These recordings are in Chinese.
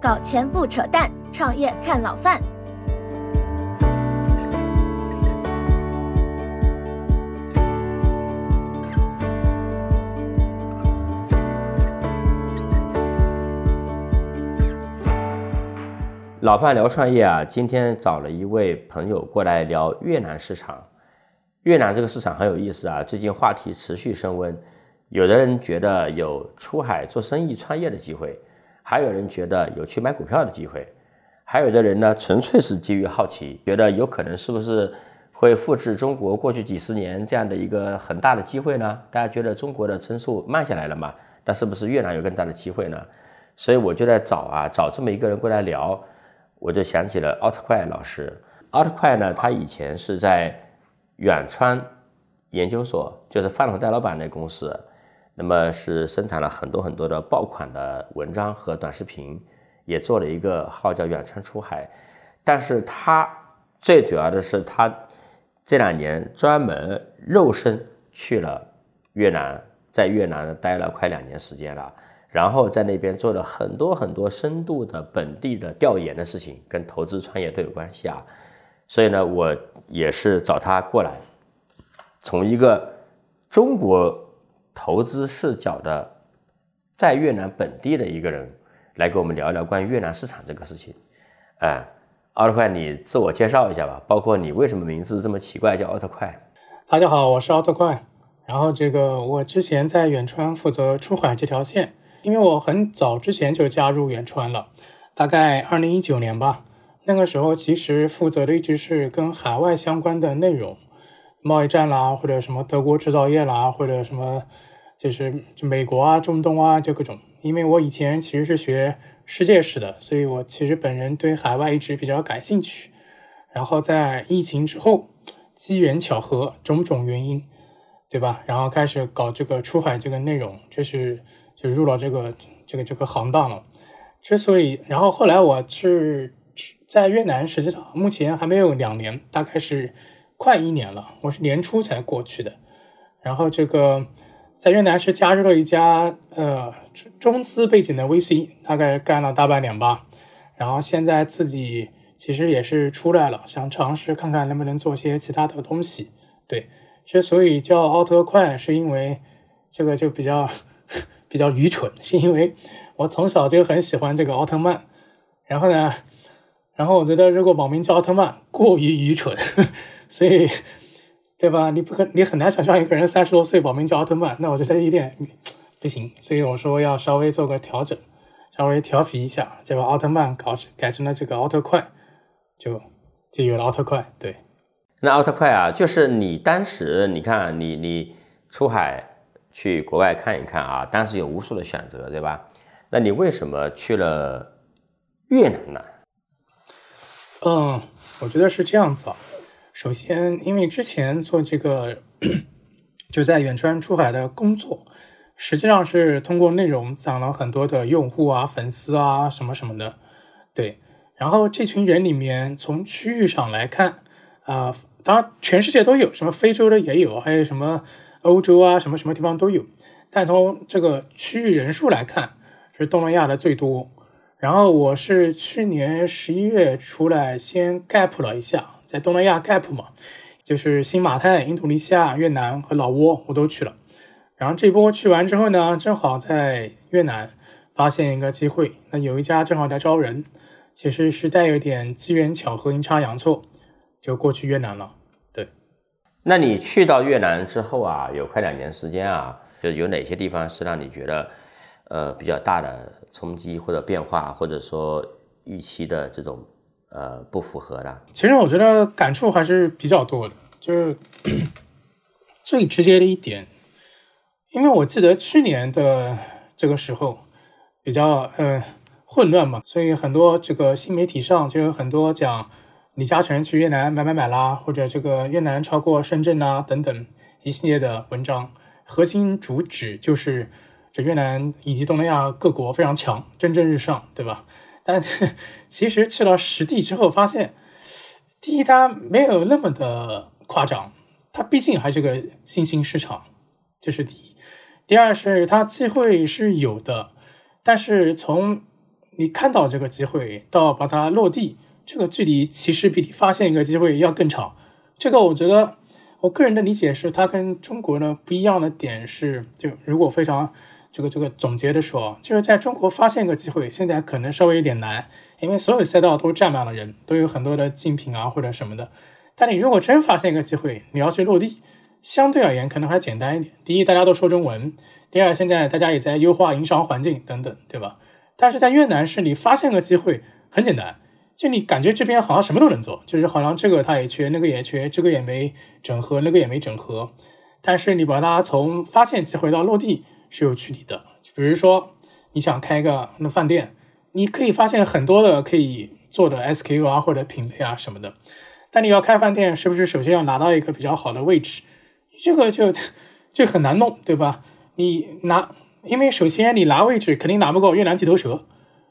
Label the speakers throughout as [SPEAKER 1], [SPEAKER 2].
[SPEAKER 1] 搞钱不扯淡，创业看老范。
[SPEAKER 2] 老范聊创业啊，今天找了一位朋友过来聊越南市场。越南这个市场很有意思啊，最近话题持续升温。有的人觉得有出海做生意、创业的机会，还有人觉得有去买股票的机会，还有的人呢，纯粹是基于好奇，觉得有可能是不是会复制中国过去几十年这样的一个很大的机会呢？大家觉得中国的增速慢下来了嘛？那是不是越南有更大的机会呢？所以我就在找啊，找这么一个人过来聊。我就想起了奥特快老师。奥特快呢，他以前是在远川研究所，就是范总戴老板那公司，那么是生产了很多很多的爆款的文章和短视频，也做了一个号叫远川出海。但是他最主要的是，他这两年专门肉身去了越南，在越南待了快两年时间了。然后在那边做了很多很多深度的本地的调研的事情，跟投资创业都有关系啊。所以呢，我也是找他过来，从一个中国投资视角的，在越南本地的一个人来跟我们聊一聊关于越南市场这个事情。哎，奥特快，你自我介绍一下吧，包括你为什么名字这么奇怪，叫奥特快。
[SPEAKER 3] 大家好，我是奥特快。然后这个我之前在远川负责出海这条线。因为我很早之前就加入远川了，大概二零一九年吧。那个时候其实负责的一直是跟海外相关的内容，贸易战啦，或者什么德国制造业啦，或者什么就是就美国啊、中东啊就各种。因为我以前其实是学世界史的，所以我其实本人对海外一直比较感兴趣。然后在疫情之后，机缘巧合种种原因，对吧？然后开始搞这个出海这个内容，就是。就入了这个这个这个行当了。之所以，然后后来我是在越南，实际上目前还没有两年，大概是快一年了。我是年初才过去的。然后这个在越南是加入了一家呃中资背景的 VC，大概干了大半年吧。然后现在自己其实也是出来了，想尝试看看能不能做些其他的东西。对，之所以叫奥特快，是因为这个就比较。比较愚蠢，是因为我从小就很喜欢这个奥特曼，然后呢，然后我觉得如果网名叫奥特曼过于愚蠢，所以，对吧？你不可，你很难想象一个人三十多岁保名叫奥特曼，那我觉得有点不行，所以我说要稍微做个调整，稍微调皮一下，就把奥特曼搞成改成了这个奥特快，就就有了奥特快。对，
[SPEAKER 2] 那奥特快啊，就是你当时你看你你出海。去国外看一看啊，当时有无数的选择，对吧？那你为什么去了越南呢？
[SPEAKER 3] 嗯，我觉得是这样子啊。首先，因为之前做这个就在远川出海的工作，实际上是通过内容攒了很多的用户啊、粉丝啊什么什么的。对，然后这群人里面，从区域上来看，啊，当然全世界都有，什么非洲的也有，还有什么。欧洲啊，什么什么地方都有，但从这个区域人数来看，是东南亚的最多。然后我是去年十一月出来先 gap 了一下，在东南亚 gap 嘛，就是新马泰、印度尼西亚、越南和老挝我都去了。然后这波去完之后呢，正好在越南发现一个机会，那有一家正好在招人，其实是带有点机缘巧合、阴差阳错，就过去越南了。
[SPEAKER 2] 对那你去到越南之后啊，有快两年时间啊，就有哪些地方是让你觉得，呃，比较大的冲击或者变化，或者说预期的这种呃不符合的？
[SPEAKER 3] 其实我觉得感触还是比较多的，就是最直接的一点，因为我记得去年的这个时候比较呃混乱嘛，所以很多这个新媒体上就有很多讲。李嘉诚去越南买买买啦，或者这个越南超过深圳啊等等一系列的文章，核心主旨就是这越南以及东南亚各国非常强，蒸蒸日上，对吧？但是其实去了实地之后，发现第一，它没有那么的夸张，它毕竟还是个新兴市场，这是第一；第二是它机会是有的，但是从你看到这个机会到把它落地，这个距离其实比你发现一个机会要更长。这个我觉得，我个人的理解是，它跟中国呢不一样的点是，就如果非常这个这个总结的说，就是在中国发现一个机会，现在可能稍微有点难，因为所有赛道都站满了人，都有很多的竞品啊或者什么的。但你如果真发现一个机会，你要去落地，相对而言可能还简单一点。第一，大家都说中文；第二，现在大家也在优化营商环境等等，对吧？但是在越南是你发现个机会很简单。就你感觉这边好像什么都能做，就是好像这个他也缺，那个也缺，这个也没整合，那个也没整合。但是你把它从发现机会到落地是有距离的。比如说你想开个那饭店，你可以发现很多的可以做的 SKU 啊或者品类啊什么的。但你要开饭店，是不是首先要拿到一个比较好的位置？这个就就很难弄，对吧？你拿，因为首先你拿位置肯定拿不够越南地头蛇。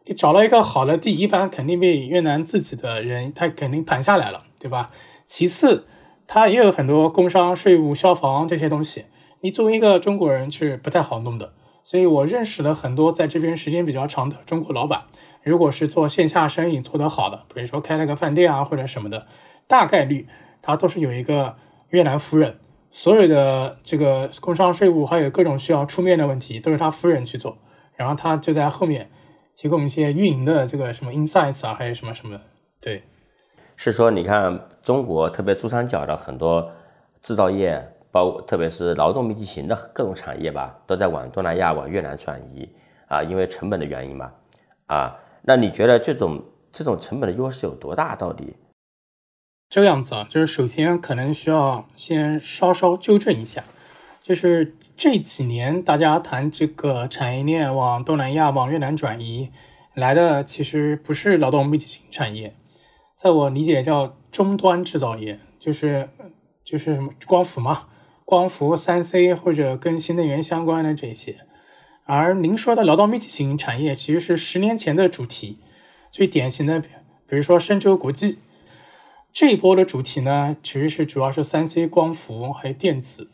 [SPEAKER 3] 你找了一个好的地，一般肯定被越南自己的人，他肯定盘下来了，对吧？其次，他也有很多工商、税务、消防这些东西，你作为一个中国人是不太好弄的。所以我认识了很多在这边时间比较长的中国老板，如果是做线下生意做得好的，比如说开了个饭店啊或者什么的，大概率他都是有一个越南夫人，所有的这个工商、税务还有各种需要出面的问题都是他夫人去做，然后他就在后面。提供一些运营的这个什么 insights 啊，还是什么什么？对，
[SPEAKER 2] 是说你看中国特别珠三角的很多制造业，特别是劳动密集型的各种产业吧，都在往东南亚、往越南转移啊，因为成本的原因嘛啊。那你觉得这种这种成本的优势有多大？到底？
[SPEAKER 3] 这个样子啊，就是首先可能需要先稍稍纠正一下。就是这几年，大家谈这个产业链往东南亚、往越南转移来的，其实不是劳动密集型产业，在我理解叫终端制造业，就是就是什么光伏嘛，光伏、三 C 或者跟新能源相关的这些。而您说的劳动密集型产业，其实是十年前的主题，最典型的，比如说深州国际这一波的主题呢，其实是主要是三 C、光伏还有电子。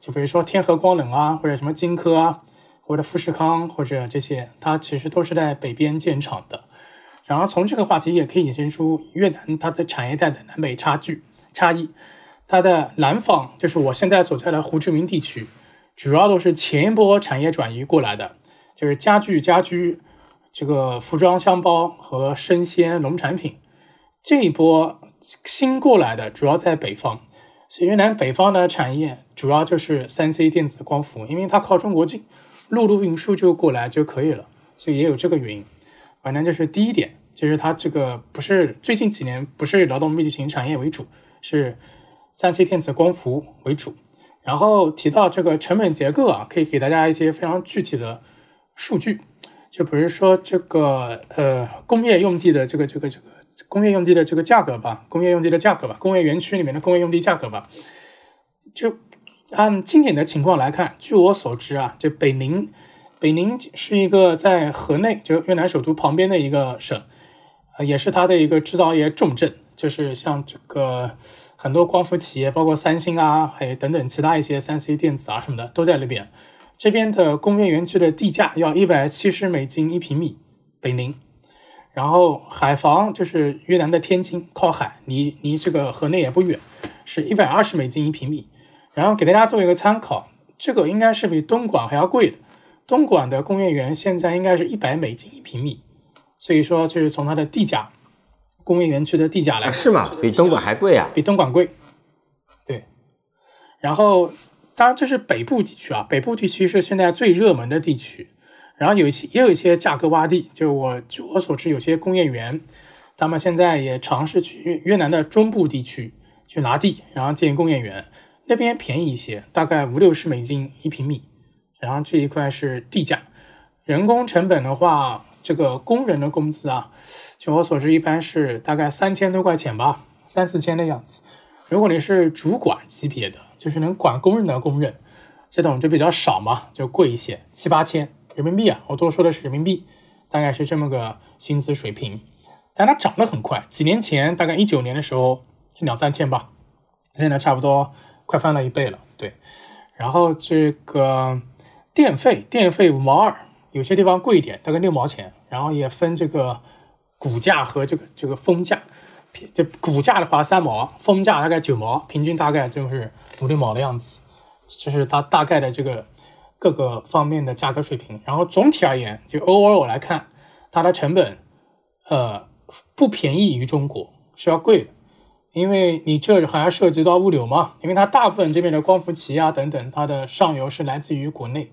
[SPEAKER 3] 就比如说天合光能啊，或者什么金科啊，或者富士康或者这些，它其实都是在北边建厂的。然后从这个话题也可以引申出越南它的产业带的南北差距差异。它的南方就是我现在所在的胡志明地区，主要都是前一波产业转移过来的，就是家具、家居、这个服装、箱包和生鲜农产品。这一波新过来的主要在北方。所以越南北方的产业主要就是三 C 电子光伏，因为它靠中国近，陆路运输就过来就可以了，所以也有这个原因。反正这是第一点，就是它这个不是最近几年不是劳动密集型产业为主，是三 C 电子光伏为主。然后提到这个成本结构啊，可以给大家一些非常具体的数据，就比如说这个呃工业用地的这个这个这个。工业用地的这个价格吧，工业用地的价格吧，工业园区里面的工业用地价格吧，就按今年的情况来看，据我所知啊，就北宁，北宁是一个在河内，就越南首都旁边的一个省，呃，也是它的一个制造业重镇，就是像这个很多光伏企业，包括三星啊，还有等等其他一些三 C 电子啊什么的都在那边。这边的工业园区的地价要一百七十美金一平米，北宁。然后海防就是越南的天津，靠海，离离这个河内也不远，是一百二十美金一平米。然后给大家做一个参考，这个应该是比东莞还要贵的。东莞的工业园现在应该是一百美金一平米，所以说就是从它的地价，工业园区的地价来，
[SPEAKER 2] 是吗？比东莞还贵啊？
[SPEAKER 3] 比东莞贵。对。然后当然这是北部地区啊，北部地区是现在最热门的地区。然后有一些也有一些价格洼地，就我据我所知，有些工业园，他们现在也尝试去越南的中部地区去拿地，然后建工业园，那边便宜一些，大概五六十美金一平米。然后这一块是地价，人工成本的话，这个工人的工资啊，据我所知一般是大概三千多块钱吧，三四千的样子。如果你是主管级别的，就是能管工人的工人，这种就比较少嘛，就贵一些，七八千。人民币啊，我多说的是人民币，大概是这么个薪资水平，但它涨得很快。几年前，大概一九年的时候是两三千吧，现在差不多快翻了一倍了。对，然后这个电费，电费五毛二有些地方贵一点，大概六毛钱，然后也分这个股价和这个这个封架。就股价的话三毛，封价大概九毛，平均大概就是五六毛的样子。这是它大概的这个各个方面的价格水平。然后总体而言，就 overall 来看，它的成本呃不便宜于中国，是要贵的。因为你这还要涉及到物流嘛，因为它大部分这边的光伏旗啊等等，它的上游是来自于国内，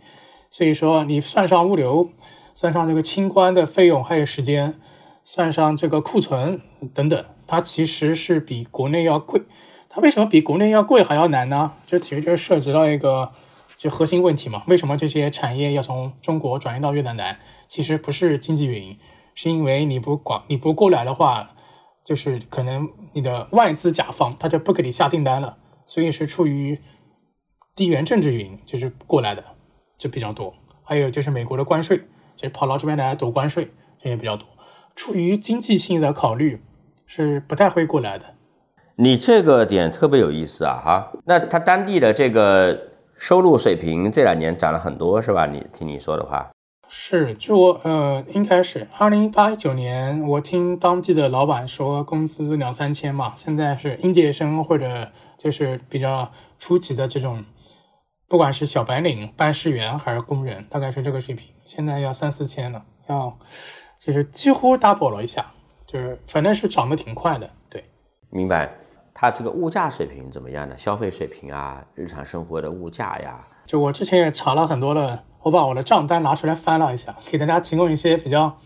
[SPEAKER 3] 所以说你算上物流，算上这个清关的费用，还有时间，算上这个库存等等，它其实是比国内要贵。它为什么比国内要贵还要难呢？这其实就涉及到一个就核心问题嘛，为什么这些产业要从中国转移到越南难？其实不是经济原因，是因为你不管你不过来的话。就是可能你的外资甲方他就不给你下订单了，所以是出于地缘政治原因，就是过来的就比较多。还有就是美国的关税，就跑到这边来躲关税，这也比较多。出于经济性的考虑，是不太会过来的。
[SPEAKER 2] 你这个点特别有意思啊，哈。那他当地的这个收入水平这两年涨了很多，是吧？你听你说的话。
[SPEAKER 3] 是，就呃，应该是二零一八一九年，我听当地的老板说，工资两三千嘛。现在是应届生或者就是比较初级的这种，不管是小白领、办事员还是工人，大概是这个水平。现在要三四千了，要就是几乎 double 了一下，就是反正是涨得挺快的。对，
[SPEAKER 2] 明白。它这个物价水平怎么样呢？消费水平啊，日常生活的物价呀。
[SPEAKER 3] 就我之前也查了很多的。我把我的账单拿出来翻了一下，给大家提供一些比较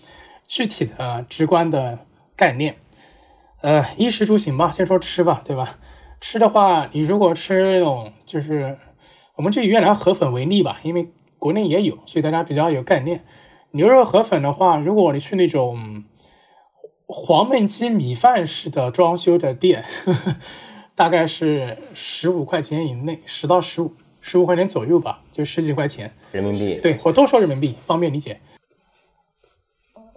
[SPEAKER 3] 具体的、直观的概念。呃，衣食住行吧，先说吃吧，对吧？吃的话，你如果吃那种，就是我们就以越南河粉为例吧，因为国内也有，所以大家比较有概念。牛肉河粉的话，如果你去那种黄焖鸡米饭式的装修的店，呵 呵大概是十五块钱以内，十到十五。十五块钱左右吧，就十几块钱
[SPEAKER 2] 人民币。
[SPEAKER 3] 对我都说人民币，方便理解。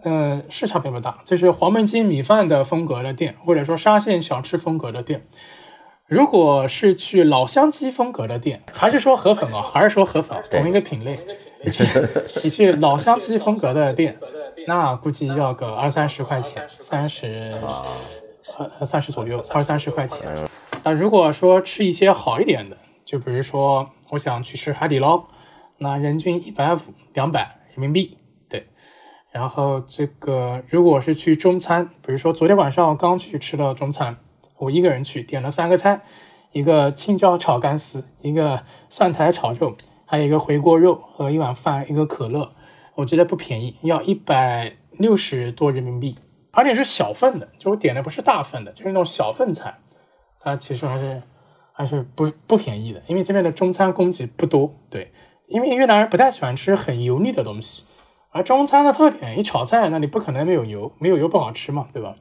[SPEAKER 3] 呃，是差别不大，就是黄焖鸡米饭的风格的店，或者说沙县小吃风格的店。如果是去老乡鸡风格的店，还是说河粉啊，还是说河粉，同一个品类。你 去你去老乡鸡风格的店，那估计要个二三十块钱，三十呃三十左右，二三十块钱。那如果说吃一些好一点的，就比如说。我想去吃海底捞，那人均一百五两百人民币，对。然后这个如果是去中餐，比如说昨天晚上我刚去吃了中餐，我一个人去点了三个菜，一个青椒炒干丝，一个蒜苔炒肉，还有一个回锅肉和一碗饭，一个可乐，我觉得不便宜，要一百六十多人民币，而且是小份的，就我点的不是大份的，就是那种小份菜，它其实还是。还是不不便宜的，因为这边的中餐供给不多。对，因为越南人不太喜欢吃很油腻的东西，而中餐的特点，一炒菜那你不可能没有油，没有油不好吃嘛，对吧？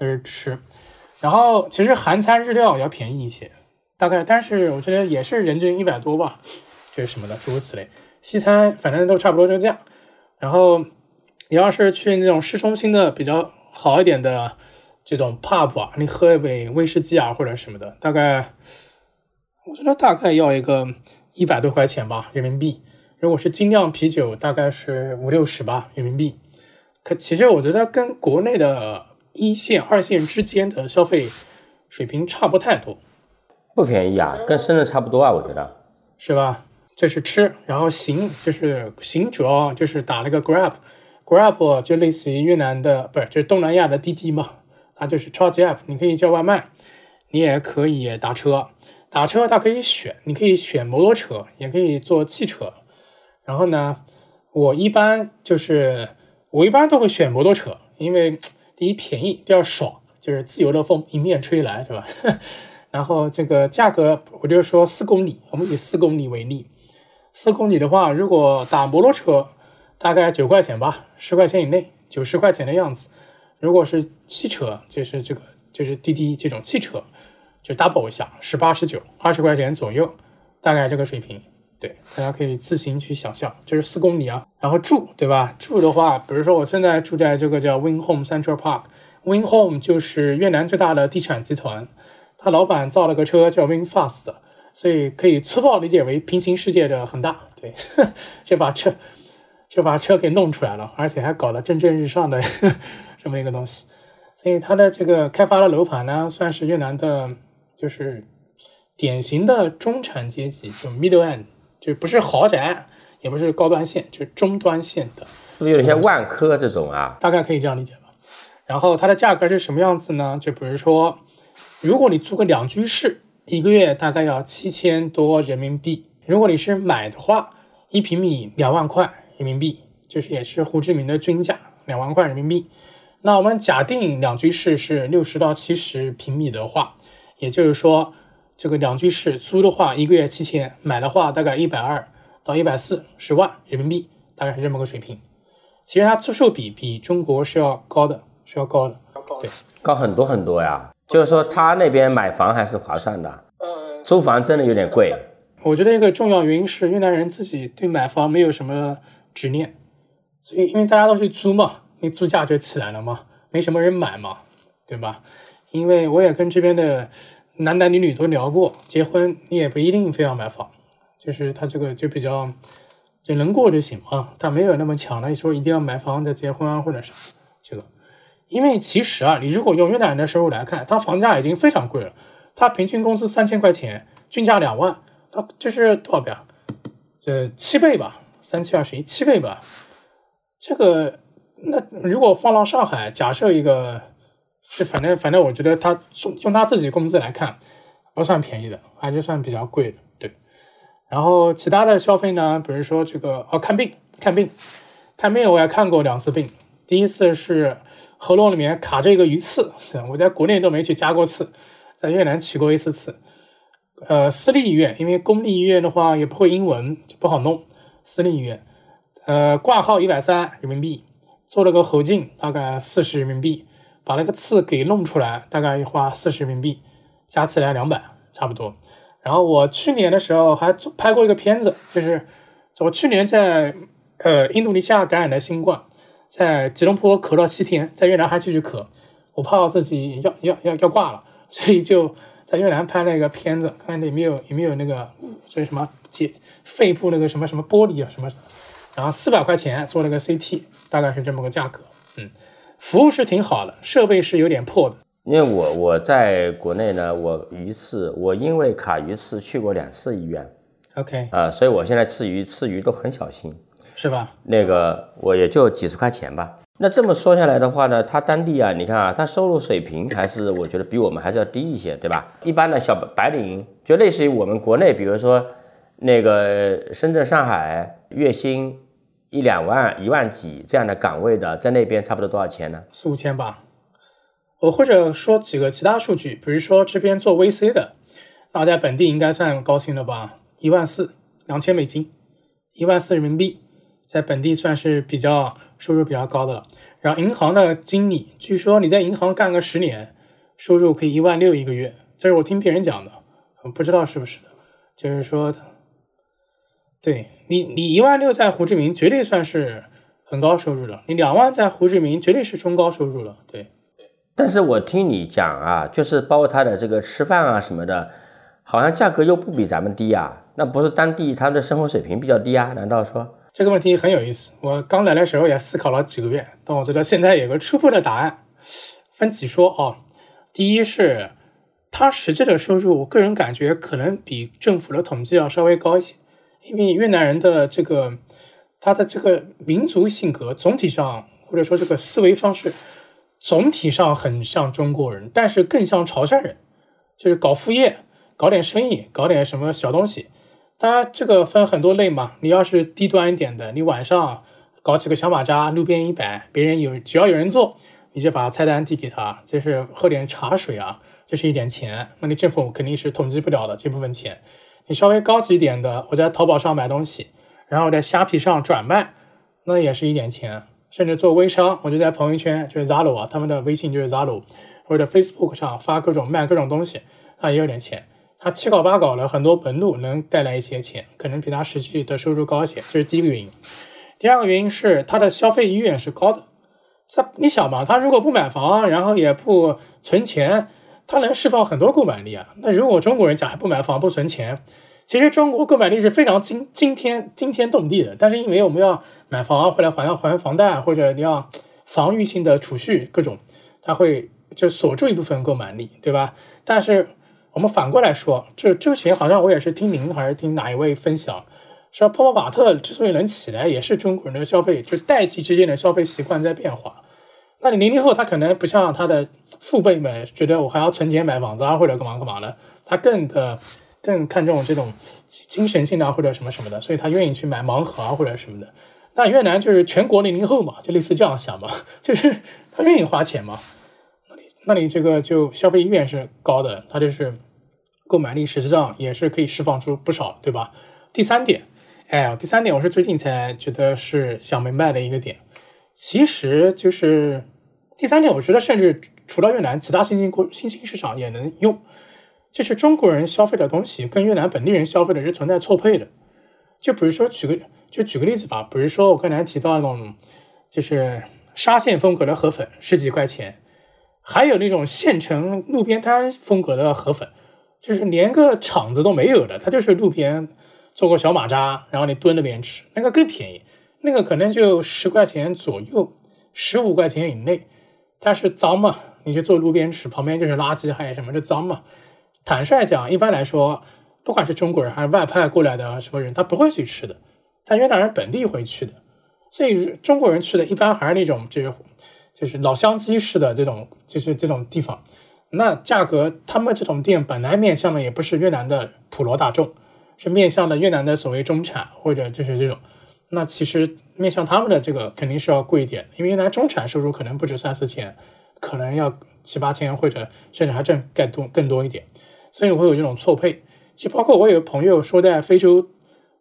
[SPEAKER 3] 就是吃。然后其实韩餐日料要便宜一些，大概，但是我觉得也是人均一百多吧，就是什么的，诸如此类。西餐反正都差不多这个价。然后你要是去那种市中心的比较好一点的这种 pub 啊，你喝一杯威士忌啊或者什么的，大概。我觉得大概要一个一百多块钱吧，人民币。如果是精酿啤酒，大概是五六十吧，人民币。可其实我觉得跟国内的一线、二线之间的消费水平差不太多。
[SPEAKER 2] 不便宜啊，跟深圳差不多啊，我觉得。
[SPEAKER 3] 是吧？这是吃，然后行就是行，主要就是打了个 Grab，Grab 就类似于越南的，不是，就是东南亚的滴滴嘛，它就是超级 App，你可以叫外卖，你也可以打车。打车它可以选，你可以选摩托车，也可以坐汽车。然后呢，我一般就是我一般都会选摩托车，因为第一便宜，第二爽，就是自由的风迎面吹来，是吧？然后这个价格，我就说四公里，我们以四公里为例，四公里的话，如果打摩托车，大概九块钱吧，十块钱以内，九十块钱的样子。如果是汽车，就是这个就是滴滴这种汽车。就 double 一下，十八、十九、二十块钱左右，大概这个水平。对，大家可以自行去想象，就是四公里啊。然后住，对吧？住的话，比如说我现在住在这个叫 Win Home Central Park，Win Home 就是越南最大的地产集团，他老板造了个车叫 Win Fast，所以可以粗暴理解为平行世界的恒大。对，就把车，就把车给弄出来了，而且还搞得蒸蒸日上的 这么一个东西。所以它的这个开发的楼盘呢，算是越南的，就是典型的中产阶级，就 middle end，就不是豪宅，也不是高端线，就是中端线的。
[SPEAKER 2] 是不是有些万科这种啊？
[SPEAKER 3] 大概可以这样理解吧。然后它的价格是什么样子呢？就比如说，如果你租个两居室，一个月大概要七千多人民币。如果你是买的话，一平米两万块人民币，就是也是胡志明的均价，两万块人民币。那我们假定两居室是六十到七十平米的话，也就是说，这个两居室租的话一个月七千，买的话大概一百二到一百四十万人民币，大概是这么个水平。其实它租售比比中国是要高的，是要高的，对，
[SPEAKER 2] 高很多很多呀。就是说他那边买房还是划算的，
[SPEAKER 3] 呃，
[SPEAKER 2] 租房真的有点贵。
[SPEAKER 3] 我觉得一个重要原因是越南人自己对买房没有什么执念，所以因为大家都去租嘛，那租价就起来了嘛，没什么人买嘛，对吧？因为我也跟这边的男男女女都聊过，结婚你也不一定非要买房，就是他这个就比较就能过就行嘛，他没有那么强的说一定要买房再结婚啊或者啥这个。因为其实啊，你如果用越南人的收入来看，他房价已经非常贵了，他平均工资三千块钱，均价两万，那就是多少倍啊？这七倍吧，三七二十一，七倍吧。这个那如果放到上海，假设一个，是反正反正我觉得他用用他自己工资来看，不算便宜的，还是算比较贵的，对。然后其他的消费呢，比如说这个哦，看病看病看病，我也看过两次病，第一次是。喉咙里面卡着一个鱼刺，我在国内都没去加过刺，在越南取过一次刺。呃，私立医院，因为公立医院的话也不会英文，就不好弄。私立医院，呃，挂号一百三人民币，做了个喉镜，大概四十人民币，把那个刺给弄出来，大概花四十人民币，加起来两百，差不多。然后我去年的时候还拍过一个片子，就是我去年在呃印度尼西亚感染的新冠。在吉隆坡咳了七天，在越南还继续咳，我怕自己要要要要挂了，所以就在越南拍了一个片子，看看有没有有没有那个所以什么解肺部那个什么什么玻璃啊什么，然后四百块钱做了个 CT，大概是这么个价格。嗯，服务是挺好的，设备是有点破的。
[SPEAKER 2] 因为我我在国内呢，我鱼刺，我因为卡鱼刺去过两次医院。
[SPEAKER 3] OK，
[SPEAKER 2] 啊，所以我现在吃鱼吃鱼都很小心。
[SPEAKER 3] 是吧？
[SPEAKER 2] 那个我也就几十块钱吧。那这么说下来的话呢，他当地啊，你看啊，他收入水平还是我觉得比我们还是要低一些，对吧？一般的小白领就类似于我们国内，比如说那个深圳、上海，月薪一两万、一万几这样的岗位的，在那边差不多多少钱呢？
[SPEAKER 3] 四五千吧。我或者说几个其他数据，比如说这边做 VC 的，那在本地应该算高薪了吧？一万四，两千美金，一万四人民币。在本地算是比较收入比较高的了。然后银行的经理，据说你在银行干个十年，收入可以一万六一个月，这是我听别人讲的，不知道是不是的。就是说，对你，你一万六在胡志明绝对算是很高收入了。你两万在胡志明绝对是中高收入了。对，
[SPEAKER 2] 但是我听你讲啊，就是包括他的这个吃饭啊什么的，好像价格又不比咱们低啊。那不是当地他们的生活水平比较低啊？难道说？
[SPEAKER 3] 这个问题很有意思，我刚来的时候也思考了几个月，但我觉得现在有个初步的答案。分几说啊，第一是他实际的收入，我个人感觉可能比政府的统计要稍微高一些，因为越南人的这个他的这个民族性格总体上，或者说这个思维方式总体上很像中国人，但是更像潮汕人，就是搞副业、搞点生意、搞点什么小东西。它这个分很多类嘛，你要是低端一点的，你晚上搞几个小马扎，路边一摆，别人有只要有人做，你就把菜单递给他，就是喝点茶水啊，就是一点钱，那你政府肯定是统计不了的这部分钱。你稍微高级一点的，我在淘宝上买东西，然后在虾皮上转卖，那也是一点钱。甚至做微商，我就在朋友圈，就是 Zalo 啊，他们的微信就是 Zalo，或者 Facebook 上发各种卖各种东西，那也有点钱。他七搞八搞的很多门路能带来一些钱，可能比他实际的收入高一些，这是第一个原因。第二个原因是他的消费意愿是高的。他你想嘛，他如果不买房，然后也不存钱，他能释放很多购买力啊。那如果中国人假如不买房不存钱，其实中国购买力是非常惊惊天惊天动地的，但是因为我们要买房或者还要还房贷，或者你要防御性的储蓄各种，他会就锁住一部分购买力，对吧？但是我们反过来说，这之前好像我也是听您还是听哪一位分享，说泡泡玛特之所以能起来，也是中国人的消费，就代际之间的消费习惯在变化。那你零零后他可能不像他的父辈们，觉得我还要存钱买房子啊，或者干嘛干嘛的，他更的。更看重这种精神性的或者什么什么的，所以他愿意去买盲盒啊或者什么的。那越南就是全国零零后嘛，就类似这样想嘛，就是他愿意花钱嘛。那你那你这个就消费意愿是高的，他就是购买力实际上也是可以释放出不少，对吧？第三点，哎，第三点我是最近才觉得是想明白的一个点，其实就是第三点，我觉得甚至除了越南，其他新兴国新兴市场也能用。就是中国人消费的东西跟越南本地人消费的是存在错配的，就比如说举个就举个例子吧，比如说我刚才提到那种就是沙县风格的河粉十几块钱，还有那种县城路边摊风格的河粉，就是连个场子都没有的，它就是路边做个小马扎，然后你蹲那边吃，那个更便宜，那个可能就十块钱左右，十五块钱以内，但是脏嘛，你就坐路边吃，旁边就是垃圾还有什么就脏嘛。坦率讲，一般来说，不管是中国人还是外派过来的什么人，他不会去吃的。但越南人本地会去的，所以中国人去的一般还是那种就是就是老乡鸡式的这种就是这种地方。那价格，他们这种店本来面向的也不是越南的普罗大众，是面向的越南的所谓中产或者就是这种。那其实面向他们的这个肯定是要贵一点，因为越南中产收入可能不止三四千，可能要七八千或者甚至还挣更多更多一点。所以会有这种错配，其实包括我有个朋友说在非洲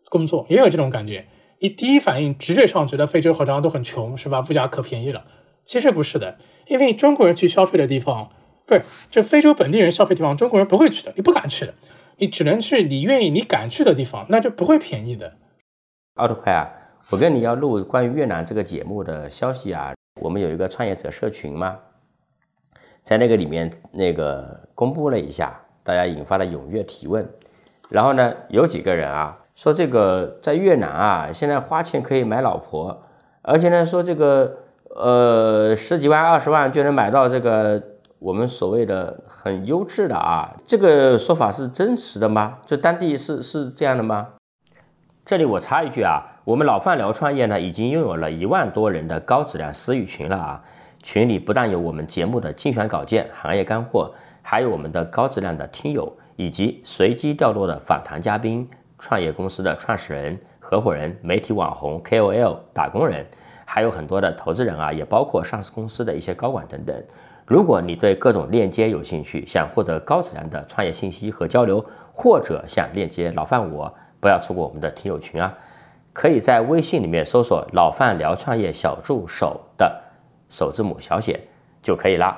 [SPEAKER 3] 工作，也有这种感觉。你第一反应直觉上觉得非洲好像都很穷，是吧？物价可便宜了。其实不是的，因为中国人去消费的地方，不是这非洲本地人消费地方，中国人不会去的，你不敢去的，你只能去你愿意、你敢去的地方，那就不会便宜的。
[SPEAKER 2] 奥特快啊，我跟你要录关于越南这个节目的消息啊，我们有一个创业者社群嘛，在那个里面那个公布了一下。大家引发了踊跃提问，然后呢，有几个人啊说这个在越南啊，现在花钱可以买老婆，而且呢说这个呃十几万二十万就能买到这个我们所谓的很优质的啊，这个说法是真实的吗？就当地是是这样的吗？这里我插一句啊，我们老范聊创业呢，已经拥有了一万多人的高质量私域群了啊，群里不但有我们节目的精选稿件、行业干货。还有我们的高质量的听友，以及随机掉落的访谈嘉宾、创业公司的创始人、合伙人、媒体网红、KOL、打工人，还有很多的投资人啊，也包括上市公司的一些高管等等。如果你对各种链接有兴趣，想获得高质量的创业信息和交流，或者想链接老范我，不要错过我们的听友群啊！可以在微信里面搜索“老范聊创业小助手”的首字母小写就可以啦。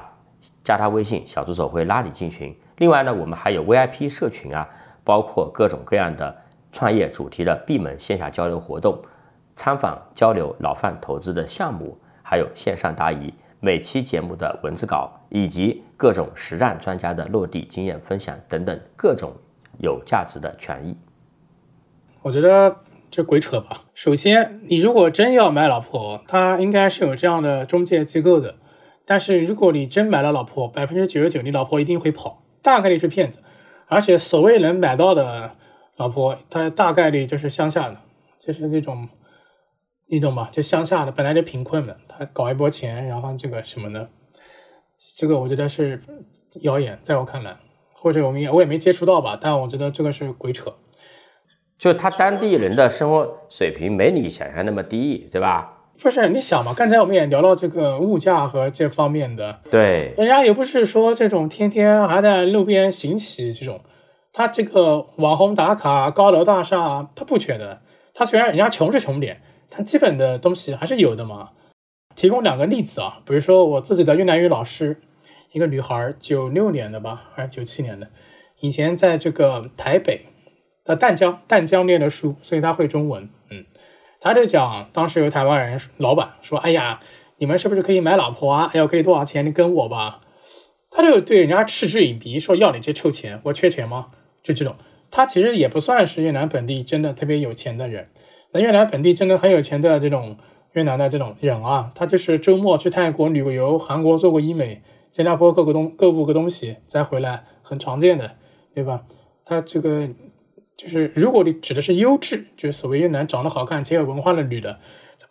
[SPEAKER 2] 加他微信，小助手会拉你进群。另外呢，我们还有 VIP 社群啊，包括各种各样的创业主题的闭门线下交流活动、参访交流老范投资的项目，还有线上答疑、每期节目的文字稿，以及各种实战专家的落地经验分享等等各种有价值的权益。
[SPEAKER 3] 我觉得这鬼扯吧。首先，你如果真要买老婆，他应该是有这样的中介机构的。但是如果你真买了老婆，百分之九十九你老婆一定会跑，大概率是骗子。而且所谓能买到的老婆，他大概率就是乡下的，就是那种，你懂吧？就乡下的本来就贫困的，他搞一波钱，然后这个什么的，这个我觉得是谣言，在我看来，或者我们也我也没接触到吧，但我觉得这个是鬼扯。
[SPEAKER 2] 就他当地人的生活水平没你想象那么低，对吧？
[SPEAKER 3] 不是你想嘛？刚才我们也聊到这个物价和这方面的。
[SPEAKER 2] 对，
[SPEAKER 3] 人家也不是说这种天天还在路边行乞这种，他这个网红打卡、高楼大厦，他不缺的。他虽然人家穷是穷点，但基本的东西还是有的嘛。提供两个例子啊，比如说我自己的越南语老师，一个女孩，九六年的吧，还是九七年的，以前在这个台北的淡江，淡江念的书，所以她会中文，嗯。他就讲，当时有台湾人老板说：“哎呀，你们是不是可以买老婆啊？哎呦，可以多少钱？你跟我吧。”他就对人家嗤之以鼻，说：“要你这臭钱，我缺钱吗？”就这种，他其实也不算是越南本地真的特别有钱的人。那越南本地真的很有钱的这种越南的这种人啊，他就是周末去泰国旅个游，韩国做过医美，新加坡购个东购物个东西再回来，很常见的，对吧？他这个就是如果你指的是优质，就是所谓越南长得好看且有文化的女的，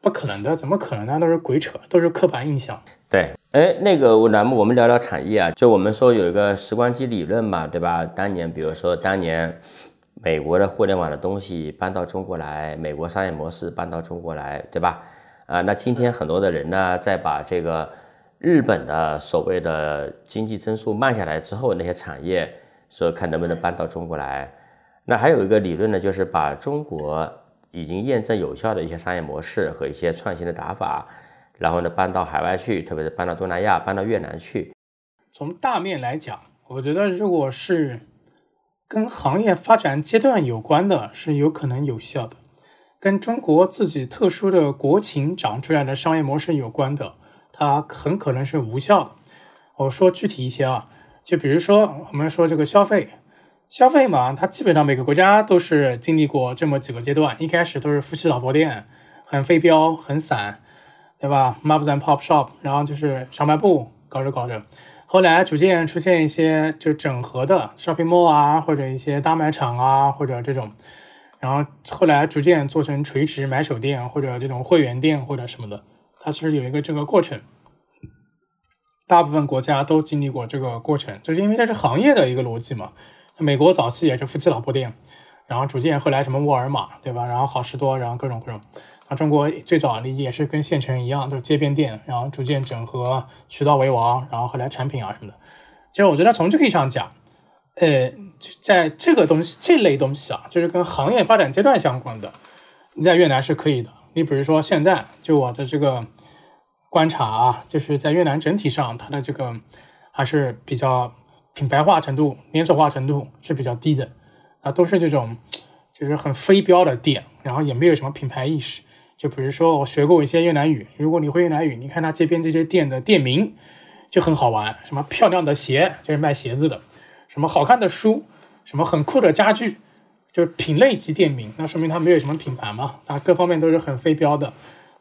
[SPEAKER 3] 不可能的，怎么可能呢？都是鬼扯，都是刻板印象。
[SPEAKER 2] 对，哎，那个栏目我们聊聊产业啊，就我们说有一个时光机理论嘛，对吧？当年比如说当年。美国的互联网的东西搬到中国来，美国商业模式搬到中国来，对吧？啊，那今天很多的人呢，在把这个日本的所谓的经济增速慢下来之后，那些产业说看能不能搬到中国来。那还有一个理论呢，就是把中国已经验证有效的一些商业模式和一些创新的打法，然后呢搬到海外去，特别是搬到东南亚、搬到越南去。
[SPEAKER 3] 从大面来讲，我觉得如果是。跟行业发展阶段有关的是有可能有效的，跟中国自己特殊的国情长出来的商业模式有关的，它很可能是无效的。我说具体一些啊，就比如说我们说这个消费，消费嘛，它基本上每个国家都是经历过这么几个阶段，一开始都是夫妻老婆店，很非标，很散，对吧？Moms and Pop Shop，然后就是小卖部，搞着搞着。后来逐渐出现一些就整合的 shopping mall 啊，或者一些大卖场啊，或者这种，然后后来逐渐做成垂直买手店或者这种会员店或者什么的，它其实有一个这个过程。大部分国家都经历过这个过程，就是因为这是行业的一个逻辑嘛。美国早期也是夫妻老婆店，然后逐渐后来什么沃尔玛，对吧？然后好事多，然后各种各种。啊，中国最早的也是跟县城一样，都是街边店，然后逐渐整合，渠道为王，然后后来产品啊什么的。其实我觉得从这个意义上讲，呃，在这个东西这类东西啊，就是跟行业发展阶段相关的，你在越南是可以的。你比如说现在就我的这个观察啊，就是在越南整体上，它的这个还是比较品牌化程度、连锁化程度是比较低的，啊，都是这种就是很非标的店，然后也没有什么品牌意识。就比如说，我学过一些越南语。如果你会越南语，你看它街边这些店的店名就很好玩，什么漂亮的鞋，就是卖鞋子的；什么好看的书，什么很酷的家具，就是品类级店名。那说明它没有什么品牌嘛，它各方面都是很非标的。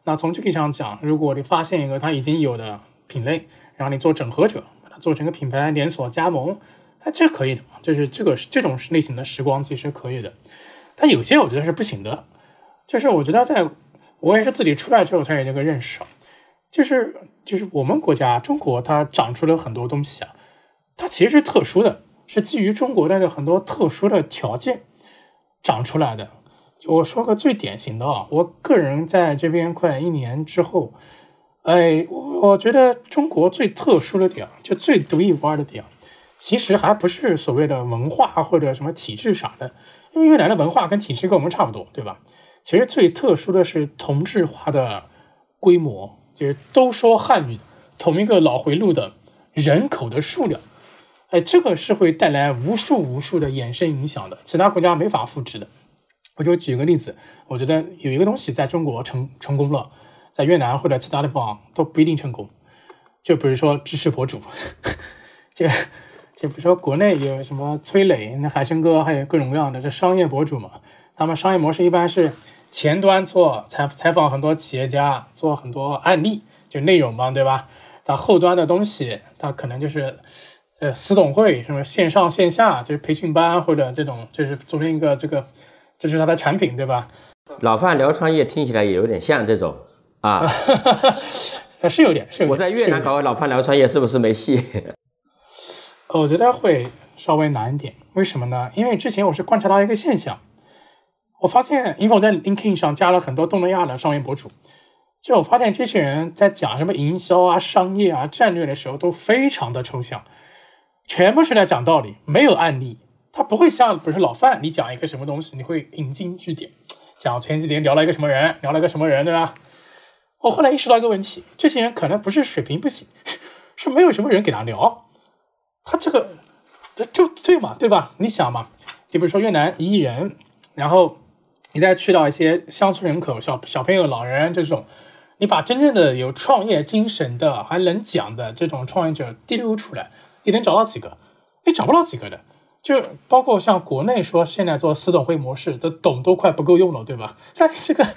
[SPEAKER 3] 那从这个上讲，如果你发现一个它已经有的品类，然后你做整合者，把它做成个品牌连锁加盟，哎，这可以的？就是这个这种类型的时光其实可以的。但有些我觉得是不行的，就是我觉得在。我也是自己出来之后才有这个认识啊，就是就是我们国家中国它长出了很多东西啊，它其实是特殊的，是基于中国的很多特殊的条件长出来的。我说个最典型的啊，我个人在这边快一年之后，哎，我觉得中国最特殊的点，就最独一无二的点，其实还不是所谓的文化或者什么体制啥的，因为越南的文化跟体制跟我们差不多，对吧？其实最特殊的是同质化的规模，就是都说汉语同一个脑回路的人口的数量，哎，这个是会带来无数无数的衍生影响的，其他国家没法复制的。我就举个例子，我觉得有一个东西在中国成成功了，在越南或者其他地方都不一定成功。就比如说知识博主，就就比如说国内有什么崔磊、那海参哥，还有各种各样的这商业博主嘛，他们商业模式一般是。前端做采采访很多企业家，做很多案例，就内容嘛，对吧？它后端的东西，它可能就是呃私董会，什么线上线下，就是培训班或者这种，就是做成一个这个，这是它的产品，对吧？
[SPEAKER 2] 老范聊创业听起来也有点像这种啊，
[SPEAKER 3] 是有点，是有点。
[SPEAKER 2] 我在越南搞老范聊创业是不是没戏？
[SPEAKER 3] 我觉得会稍微难一点，为什么呢？因为之前我是观察到一个现象。我发现，因为我在 LinkedIn 上加了很多东南亚的商业博主，就我发现这些人在讲什么营销啊、商业啊、战略的时候都非常的抽象，全部是在讲道理，没有案例。他不会像，比如说老范，你讲一个什么东西，你会引经据典，讲前几天聊了一个什么人，聊了个什么人，对吧？我后来意识到一个问题，这些人可能不是水平不行，是没有什么人给他聊。他这个，这就对嘛，对吧？你想嘛，你比如说越南一亿人，然后。你再去到一些乡村人口、小小朋友、老人这种，你把真正的有创业精神的、还能讲的这种创业者滴溜出来，你能找到几个？你找不到几个的。就包括像国内说现在做私董会模式的董都快不够用了，对吧？那这个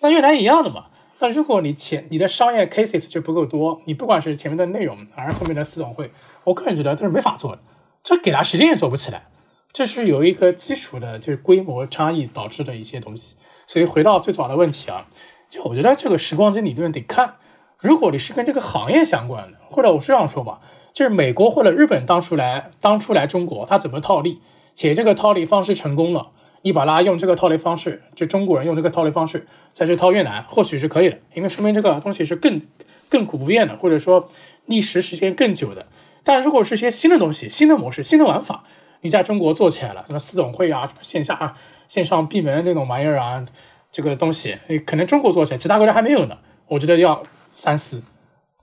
[SPEAKER 3] 那越南一样的嘛。那如果你前你的商业 cases 就不够多，你不管是前面的内容还是后面的私董会，我个人觉得都是没法做的。这给他时间也做不起来，这是有一个基础的，就是规模差异导致的一些东西。所以回到最早的问题啊，就我觉得这个时光机理论得看，如果你是跟这个行业相关的，或者我是这样说吧，就是美国或者日本当初来当初来中国，他怎么套利，且这个套利方式成功了，你把它用这个套利方式，就中国人用这个套利方式再去套越南，或许是可以的，因为说明这个东西是更亘古不变的，或者说历时时间更久的。但如果是些新的东西、新的模式、新的玩法，你在中国做起来了，什么私总会啊、什么线下、啊、线上闭门这种玩意儿啊，这个东西，可能中国做起来，其他国家还没有呢。我觉得要三思，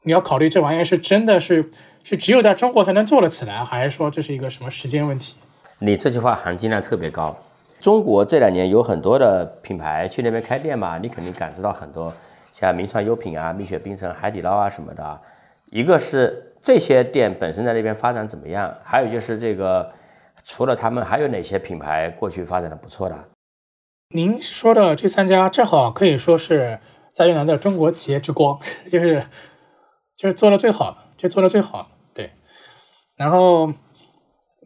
[SPEAKER 3] 你要考虑这玩意儿是真的是是只有在中国才能做得起来，还是说这是一个什么时间问题？
[SPEAKER 2] 你这句话含金量特别高。中国这两年有很多的品牌去那边开店嘛，你肯定感知到很多，像名创优品啊、蜜雪冰城、海底捞啊什么的，一个是。这些店本身在那边发展怎么样？还有就是这个，除了他们，还有哪些品牌过去发展的不错的？
[SPEAKER 3] 您说的这三家正好可以说是在越南的中国企业之光，就是就是做的最好，就做的最好。对。然后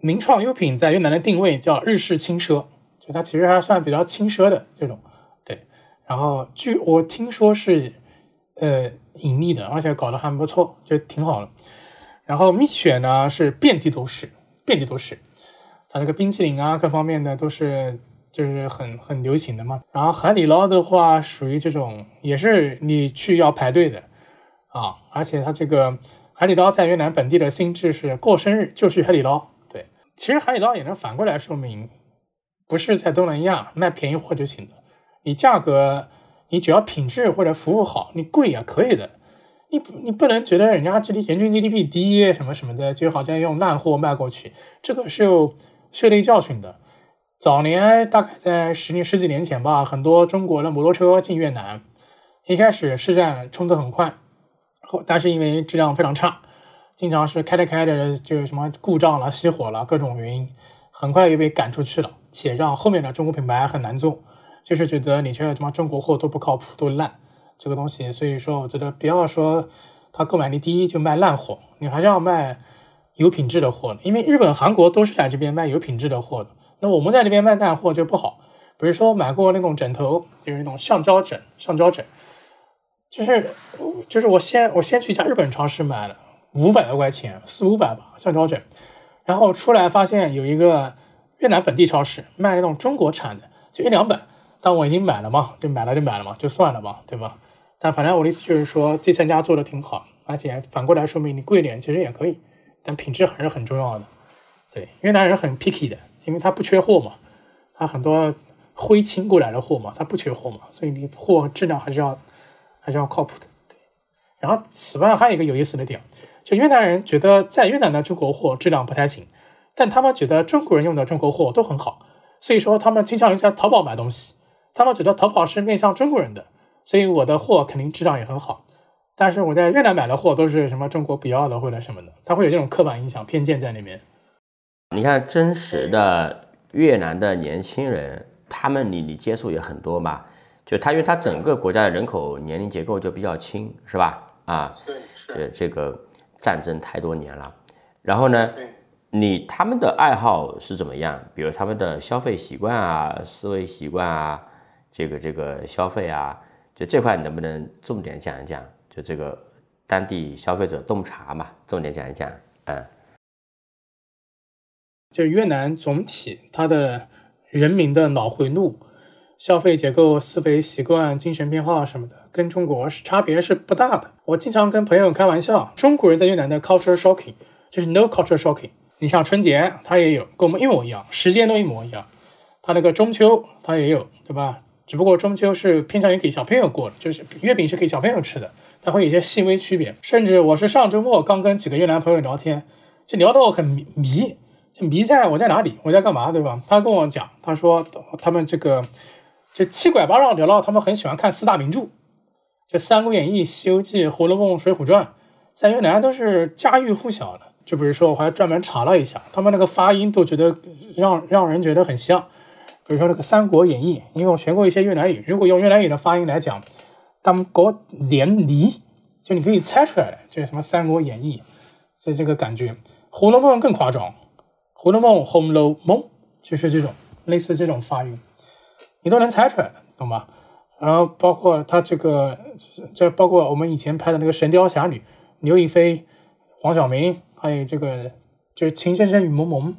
[SPEAKER 3] 名创优品在越南的定位叫日式轻奢，就它其实还算比较轻奢的这种。对。然后据我听说是呃盈利的，而且搞得还不错，就挺好的。然后蜜雪呢是遍地都是，遍地都是，它那个冰淇淋啊各方面的都是就是很很流行的嘛。然后海底捞的话属于这种也是你去要排队的啊，而且它这个海底捞在越南本地的心智是过生日就去海底捞。对，其实海底捞也能反过来说明，不是在东南亚卖便宜货就行了，你价格你只要品质或者服务好，你贵也可以的。你，你不能觉得人家这里人均 GDP 低什么什么的，就好像用烂货卖过去，这个是有血泪教训的。早年大概在十年十几年前吧，很多中国的摩托车进越南，一开始市占冲得很快，后但是因为质量非常差，经常是开着开着就什么故障了、熄火了，各种原因，很快又被赶出去了，且让后面的中国品牌很难做，就是觉得你这什么中国货都不靠谱，都烂。这个东西，所以说我觉得不要说它购买力低就卖烂货，你还是要卖有品质的货，因为日本、韩国都是在这边卖有品质的货的。那我们在这边卖烂货就不好。比如说买过那种枕头，就是那种橡胶枕，橡胶枕，就是就是我先我先去一家日本超市买了五百多块钱，四五百吧，橡胶枕，然后出来发现有一个越南本地超市卖那种中国产的，就一两百，但我已经买了嘛，就买了就买了嘛，就算了吧，对吧？但反正我的意思就是说，这三家做的挺好，而且反过来说明你贵点其实也可以，但品质还是很重要的。对，越南人很 picky 的，因为他不缺货嘛，他很多灰清过来的货嘛，他不缺货嘛，所以你货质量还是要还是要靠谱的。对。然后此外还有一个有意思的点，就越南人觉得在越南的中国货质量不太行，但他们觉得中国人用的中国货都很好，所以说他们倾向于在淘宝买东西，他们觉得淘宝是面向中国人的。所以我的货肯定质量也很好，但是我在越南买的货都是什么中国不要的或者什么的，他会有这种刻板印象偏见在里面。
[SPEAKER 2] 你看真实的越南的年轻人，他们你你接触也很多嘛，就他因为他整个国家的人口年龄结构就比较轻，是吧？啊，
[SPEAKER 3] 对，
[SPEAKER 2] 这这个战争太多年了，然后呢，你他们的爱好是怎么样？比如他们的消费习惯啊、思维习惯啊、这个这个消费啊。就这块，你能不能重点讲一讲？就这个当地消费者洞察嘛，重点讲一讲。嗯，
[SPEAKER 3] 就越南总体，它的人民的脑回路、消费结构、思维习惯、精神变化什么的，跟中国是差别是不大的。我经常跟朋友开玩笑，中国人在越南的 culture shocking 就是 no culture shocking。你像春节，它也有，跟我们一模一样，时间都一模一样。它那个中秋，它也有，对吧？只不过中秋是偏向于给小朋友过的，就是月饼是给小朋友吃的，它会有些细微区别。甚至我是上周末刚跟几个越南朋友聊天，就聊得我很迷，就迷在我在哪里，我在干嘛，对吧？他跟我讲，他说他们这个就七拐八绕聊到他们很喜欢看四大名著，就《三国演义》《西游记》《红楼梦》《水浒传》，在越南都是家喻户晓的。就比如说我还专门查了一下，他们那个发音都觉得让让人觉得很像。比如说那个《三国演义》，因为我学过一些越南语，如果用越南语的发音来讲，他们国连离，就你可以猜出来的，就是什么《三国演义》，就这个感觉，《红楼梦》更夸张，《红楼梦》《红楼梦》就是这种类似这种发音，你都能猜出来，懂吗？然后包括他这个，这包括我们以前拍的那个《神雕侠侣》，刘亦菲、黄晓明，还有这个就是《情深深雨蒙蒙》。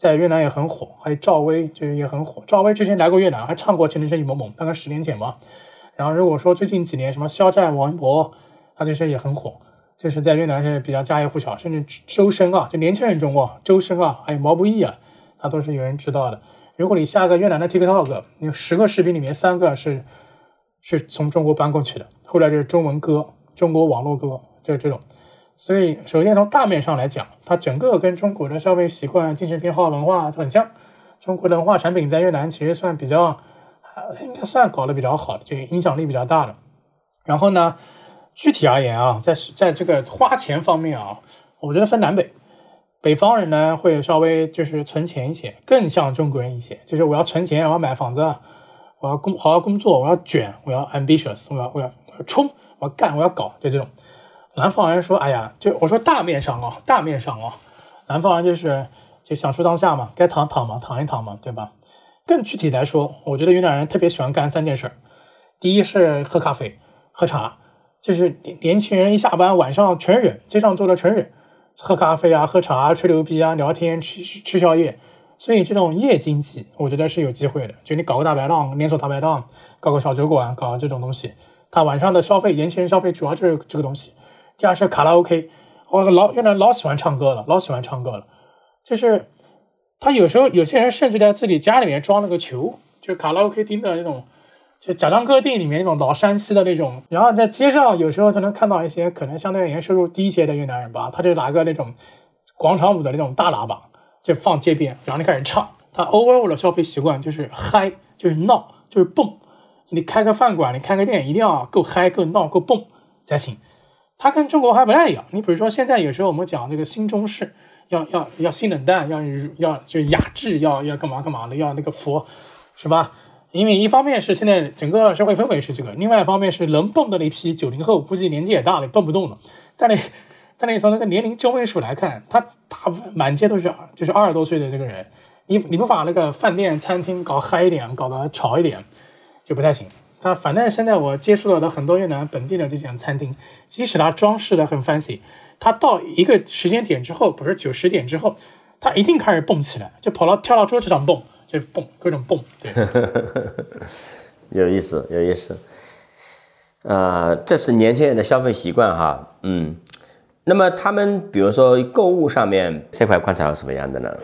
[SPEAKER 3] 在越南也很火，还有赵薇就是也很火。赵薇之前来过越南，还唱过《情深深雨蒙蒙》，大概十年前吧。然后如果说最近几年什么肖战、王一博，他这些也很火，就是在越南是比较家喻户晓。甚至周深啊，就年轻人中啊，周深啊，还有毛不易啊，他都是有人知道的。如果你下个越南的 TikTok，你十个视频里面三个是是从中国搬过去的，后来就是中文歌、中国网络歌，就是这种。所以，首先从大面上来讲，它整个跟中国的消费习惯、精神偏好、文化很像。中国的文化产品在越南其实算比较，应该算搞得比较好的，就影响力比较大的。然后呢，具体而言啊，在在这个花钱方面啊，我觉得分南北。北方人呢会稍微就是存钱一些，更像中国人一些，就是我要存钱，我要买房子，我要工好好工作，我要卷，我要 ambitious，我要我要冲，我要干，我要搞，就这种。南方人说：“哎呀，就我说大面上啊，大面上啊，南方人就是就享受当下嘛，该躺躺嘛，躺一躺嘛，对吧？更具体来说，我觉得云南人特别喜欢干三件事儿。第一是喝咖啡、喝茶，就是年年轻人一下班晚上全忍，街上坐的全忍，喝咖啡啊、喝茶、吹牛逼啊、聊天、吃吃宵夜。所以这种夜经济，我觉得是有机会的。就你搞个大排档、连锁大排档，搞个小酒馆，搞这种东西，他晚上的消费，年轻人消费主要就是这个东西。”第二是卡拉 OK，我老越南老喜欢唱歌了，老喜欢唱歌了。就是他有时候有些人甚至在自己家里面装了个球，就卡拉 OK 厅的那种，就贾樟柯电影里面那种老山西的那种。然后在街上有时候他能看到一些可能相对而言收入低一些的越南人吧，他就拿个那种广场舞的那种大喇叭，就放街边，然后你开始唱。他 overall 的消费习惯就是嗨，就是闹，就是蹦。你开个饭馆，你开个店，一定要够嗨、够闹、够蹦才行。它跟中国还不太一样。你比如说，现在有时候我们讲这个新中式，要要要新冷淡，要要就雅致，要要干嘛干嘛的，要那个佛，是吧？因为一方面是现在整个社会氛围是这个，另外一方面是能蹦的那批九零后，估计年纪也大了，蹦不动了。但你但你从那个年龄中位数来看，他大部分满街都是就是二十多岁的这个人，你你不把那个饭店餐厅搞嗨一点，搞得潮一点，就不太行。他反正现在我接触到的很多越南本地的这种餐厅，即使它装饰的很 fancy，它到一个时间点之后，不是九十点之后，它一定开始蹦起来，就跑到跳到桌子上蹦，就蹦各种蹦。对，
[SPEAKER 2] 有意思，有意思。呃，这是年轻人的消费习惯哈，嗯。那么他们比如说购物上面这块观察到什么样的呢？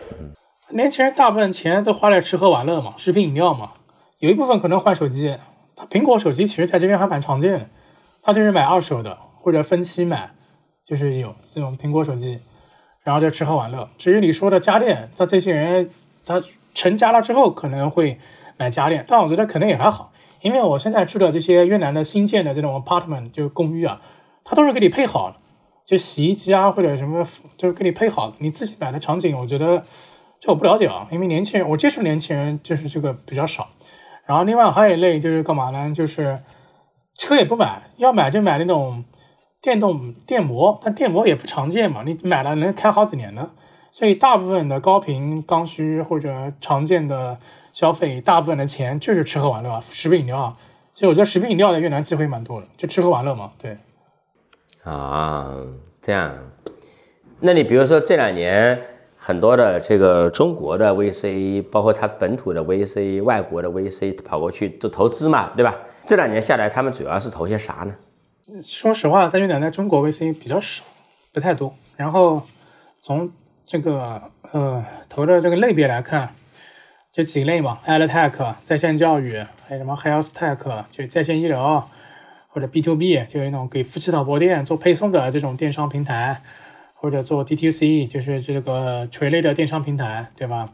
[SPEAKER 3] 年轻人大部分钱都花在吃喝玩乐嘛，食品饮料嘛，有一部分可能换手机。它苹果手机其实在这边还蛮常见的，它就是买二手的或者分期买，就是有这种苹果手机，然后就吃喝玩乐。至于你说的家电，他这些人他成家了之后可能会买家电，但我觉得可能也还好，因为我现在住的这些越南的新建的这种 apartment 就公寓啊，它都是给你配好，就洗衣机啊或者什么就是给你配好，你自己买的场景我觉得这我不了解啊，因为年轻人我接触年轻人就是这个比较少。然后另外还有一类就是干嘛呢？就是车也不买，要买就买那种电动电摩，但电摩也不常见嘛，你买了能开好几年呢。所以大部分的高频刚需或者常见的消费，大部分的钱就是吃喝玩乐，食品饮料。所以我觉得食品饮料在越南机会蛮多的，就吃喝玩乐嘛。对。
[SPEAKER 2] 啊，这样。那你比如说这两年。很多的这个中国的 VC，包括它本土的 VC、外国的 VC 跑过去做投资嘛，对吧？这两年下来，他们主要是投些啥呢？
[SPEAKER 3] 说实话，在越南的中国 VC 比较少，不太多。然后从这个呃投的这个类别来看，就几类嘛，AdTech 在线教育，还有什么 Health Tech 就在线医疗，或者 B to B 就是那种给夫妻老婆店做配送的这种电商平台。或者做 DTC，就是这个垂类的电商平台，对吧？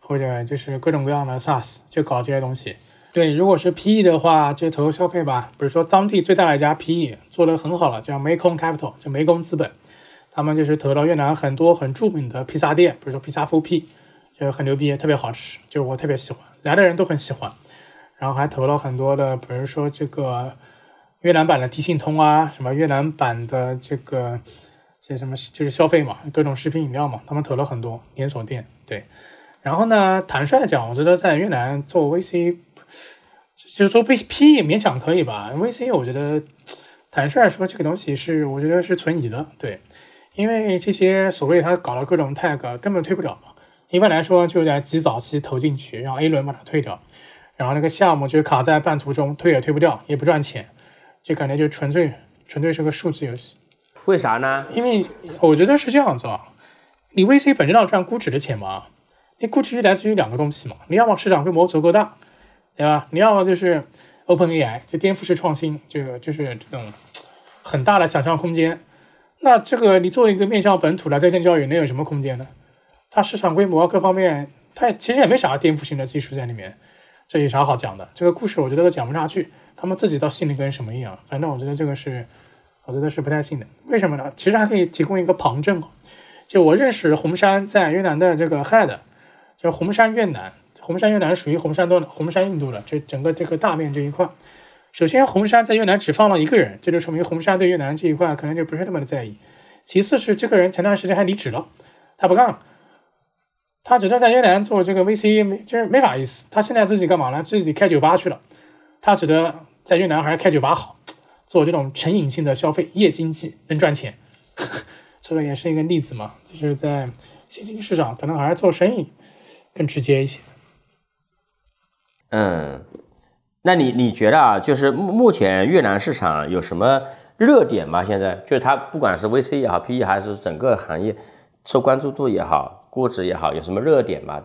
[SPEAKER 3] 或者就是各种各样的 SaaS，就搞这些东西。对，如果是 PE 的话，就投消费吧。比如说当地最大的一家 PE 做的很好了，叫 Macon Capital，就湄公资本。他们就是投了越南很多很著名的披萨店，比如说披萨 f o P，就很牛逼，特别好吃，就我特别喜欢，来的人都很喜欢。然后还投了很多的，比如说这个越南版的地信通啊，什么越南版的这个这什么就是消费嘛，各种食品饮料嘛，他们投了很多连锁店。对，然后呢，坦率讲，我觉得在越南做 VC，就是做 P 也勉强可以吧。VC 我觉得坦率说，这个东西是我觉得是存疑的。对，因为这些所谓他搞了各种 tag，根本推不了嘛。一般来说，就在极早期投进去，然后 A 轮把它退掉。然后那个项目就卡在半途中，推也推不掉，也不赚钱，就感觉就纯粹纯粹是个数字游戏。
[SPEAKER 2] 为啥呢？
[SPEAKER 3] 因为我觉得是这样子啊，你 VC 本质上赚估值的钱嘛，你估值来自于两个东西嘛，你要么市场规模足够大，对吧？你要么就是 Open AI 就颠覆式创新，就就是这种很大的想象空间。那这个你作为一个面向本土的在线教育，能有什么空间呢？它市场规模各方面，它其实也没啥颠覆性的技术在里面。这有啥好讲的？这个故事我觉得都讲不下去。他们自己到心里跟什么一样？反正我觉得这个是，我觉得是不太信的。为什么呢？其实还可以提供一个旁证就我认识红杉在越南的这个 head，叫红杉越南。红杉越南属于红杉多红杉印度的这整个这个大面这一块。首先，红杉在越南只放了一个人，这就说明红杉对越南这一块可能就不是那么的在意。其次是这个人前段时间还离职了，他不干了。他觉得在越南做这个 VC 没就是没法意思。他现在自己干嘛呢？自己开酒吧去了。他觉得在越南还是开酒吧好，做这种成瘾性的消费夜经济能赚钱。这个也是一个例子嘛，就是在新兴市场可能还是做生意更直接一些。
[SPEAKER 2] 嗯，那你你觉得啊，就是目目前越南市场有什么热点吗？现在就是它不管是 VC 也好，PE 还是整个行业受关注度也好。估值也好，有什么热点吗？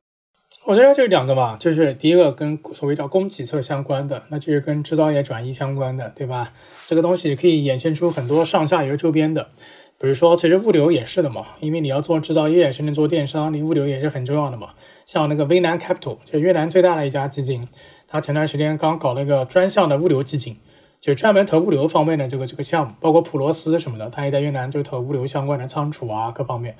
[SPEAKER 3] 我觉得就是两个吧，就是第一个跟所谓叫供给侧相关的，那就是跟制造业转移相关的，对吧？这个东西可以衍生出很多上下游周边的，比如说其实物流也是的嘛，因为你要做制造业，甚至做电商，你物流也是很重要的嘛。像那个威南 Capital，就越南最大的一家基金，他前段时间刚搞了一个专项的物流基金，就专门投物流方面的这个这个项目，包括普罗斯什么的，他也在越南就投物流相关的仓储啊各方面。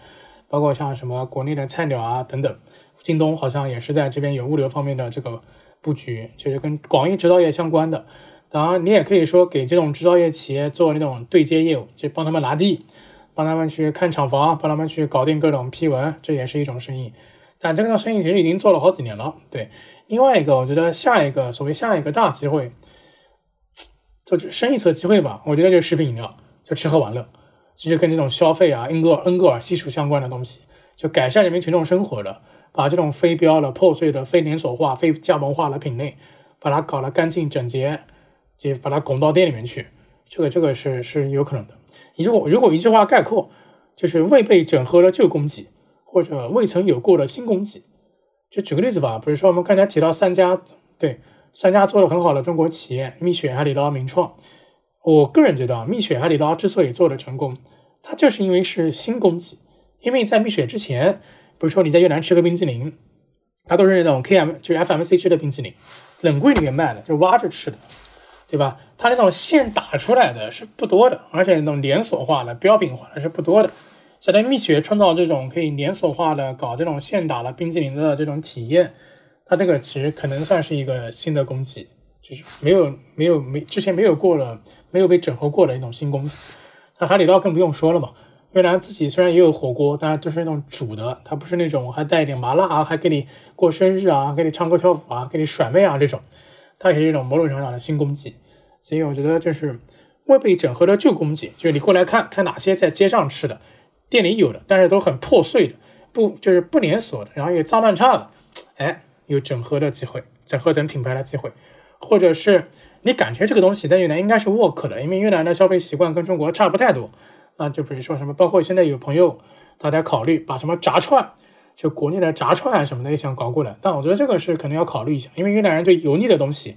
[SPEAKER 3] 包括像什么国内的菜鸟啊等等，京东好像也是在这边有物流方面的这个布局，就是跟广义制造业相关的。当然，你也可以说给这种制造业企业做那种对接业务，就帮他们拿地，帮他们去看厂房，帮他们去搞定各种批文，这也是一种生意。但这个生意其实已经做了好几年了。对，另外一个，我觉得下一个所谓下一个大机会，就生意侧机会吧，我觉得就是食品饮料，就吃喝玩乐。其实跟这种消费啊、恩格尔、恩格尔系数相关的东西，就改善人民群众生活的，把这种非标的、破碎的、非连锁化、非加盟化的品类，把它搞得干净整洁，就把它拱到店里面去，这个这个是是有可能的。如果如果一句话概括，就是未被整合的旧供给，或者未曾有过的新供给。就举个例子吧，比如说我们刚才提到三家，对，三家做的很好的中国企业，蜜雪、海底捞、名创。我个人觉得啊，蜜雪、海底捞之所以做的成功，它就是因为是新供给。因为在蜜雪之前，比如说你在越南吃个冰淇淋，它都是那种 K M 就是 F M C 吃的冰淇淋，冷柜里面卖的，就挖着吃的，对吧？它那种现打出来的是不多的，而且那种连锁化的、标品化的是不多的。现在蜜雪创造这种可以连锁化的搞这种现打的冰淇淋的这种体验，它这个其实可能算是一个新的供给，就是没有没有没之前没有过了。没有被整合过的一种新供给，那海底捞更不用说了嘛。越南自己虽然也有火锅，但是都是那种煮的，它不是那种还带一点麻辣啊，还给你过生日啊，给你唱歌跳舞啊，给你甩妹啊这种，它也是一种某种程度上的新供给。所以我觉得这是未被整合的旧供给，就是你过来看看哪些在街上吃的，店里有的，但是都很破碎的，不就是不连锁的，然后也脏乱差的，哎，有整合的机会，整合成品牌的机会，或者是。你感觉这个东西在越南应该是 work 的，因为越南的消费习惯跟中国差不太多。那就比如说什么，包括现在有朋友他在考虑把什么炸串，就国内的炸串什么的也想搞过来。但我觉得这个是可能要考虑一下，因为越南人对油腻的东西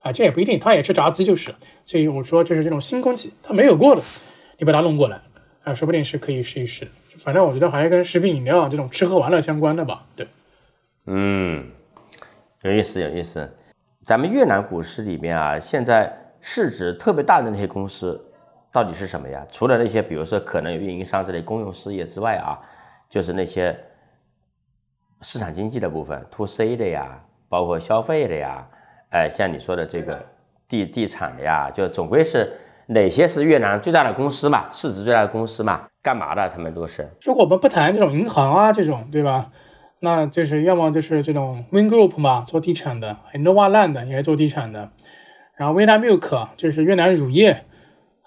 [SPEAKER 3] 啊，这也不一定，他也吃炸鸡就是。所以我说就是这种新空气，他没有过的，你把它弄过来啊，说不定是可以试一试。反正我觉得还是跟食品饮料这种吃喝玩乐相关的吧。对，
[SPEAKER 2] 嗯，有意思，有意思。咱们越南股市里面啊，现在市值特别大的那些公司，到底是什么呀？除了那些比如说可能有运营商这类公用事业之外啊，就是那些市场经济的部分，to C 的呀，包括消费的呀，哎，像你说的这个地地产的呀，就总归是哪些是越南最大的公司嘛，市值最大的公司嘛，干嘛的？他们都是。
[SPEAKER 3] 如果我们不谈这种银行啊，这种对吧？那就是要么就是这种 Win Group 嘛，做地产的；Nova Land 也是做地产的。然后 v i n a Milk 就是越南乳业，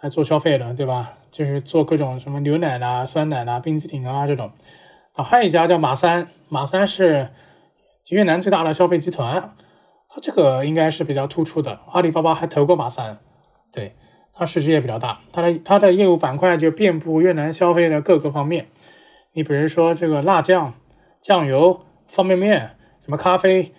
[SPEAKER 3] 还做消费的，对吧？就是做各种什么牛奶啦、酸奶啦、冰淇淋啊这种。啊，还有一家叫马三，马三是越南最大的消费集团，它这个应该是比较突出的。阿里巴巴还投过马三，对，它市值也比较大，它的它的业务板块就遍布越南消费的各个方面。你比如说这个辣酱。酱油、方便面、什么咖啡、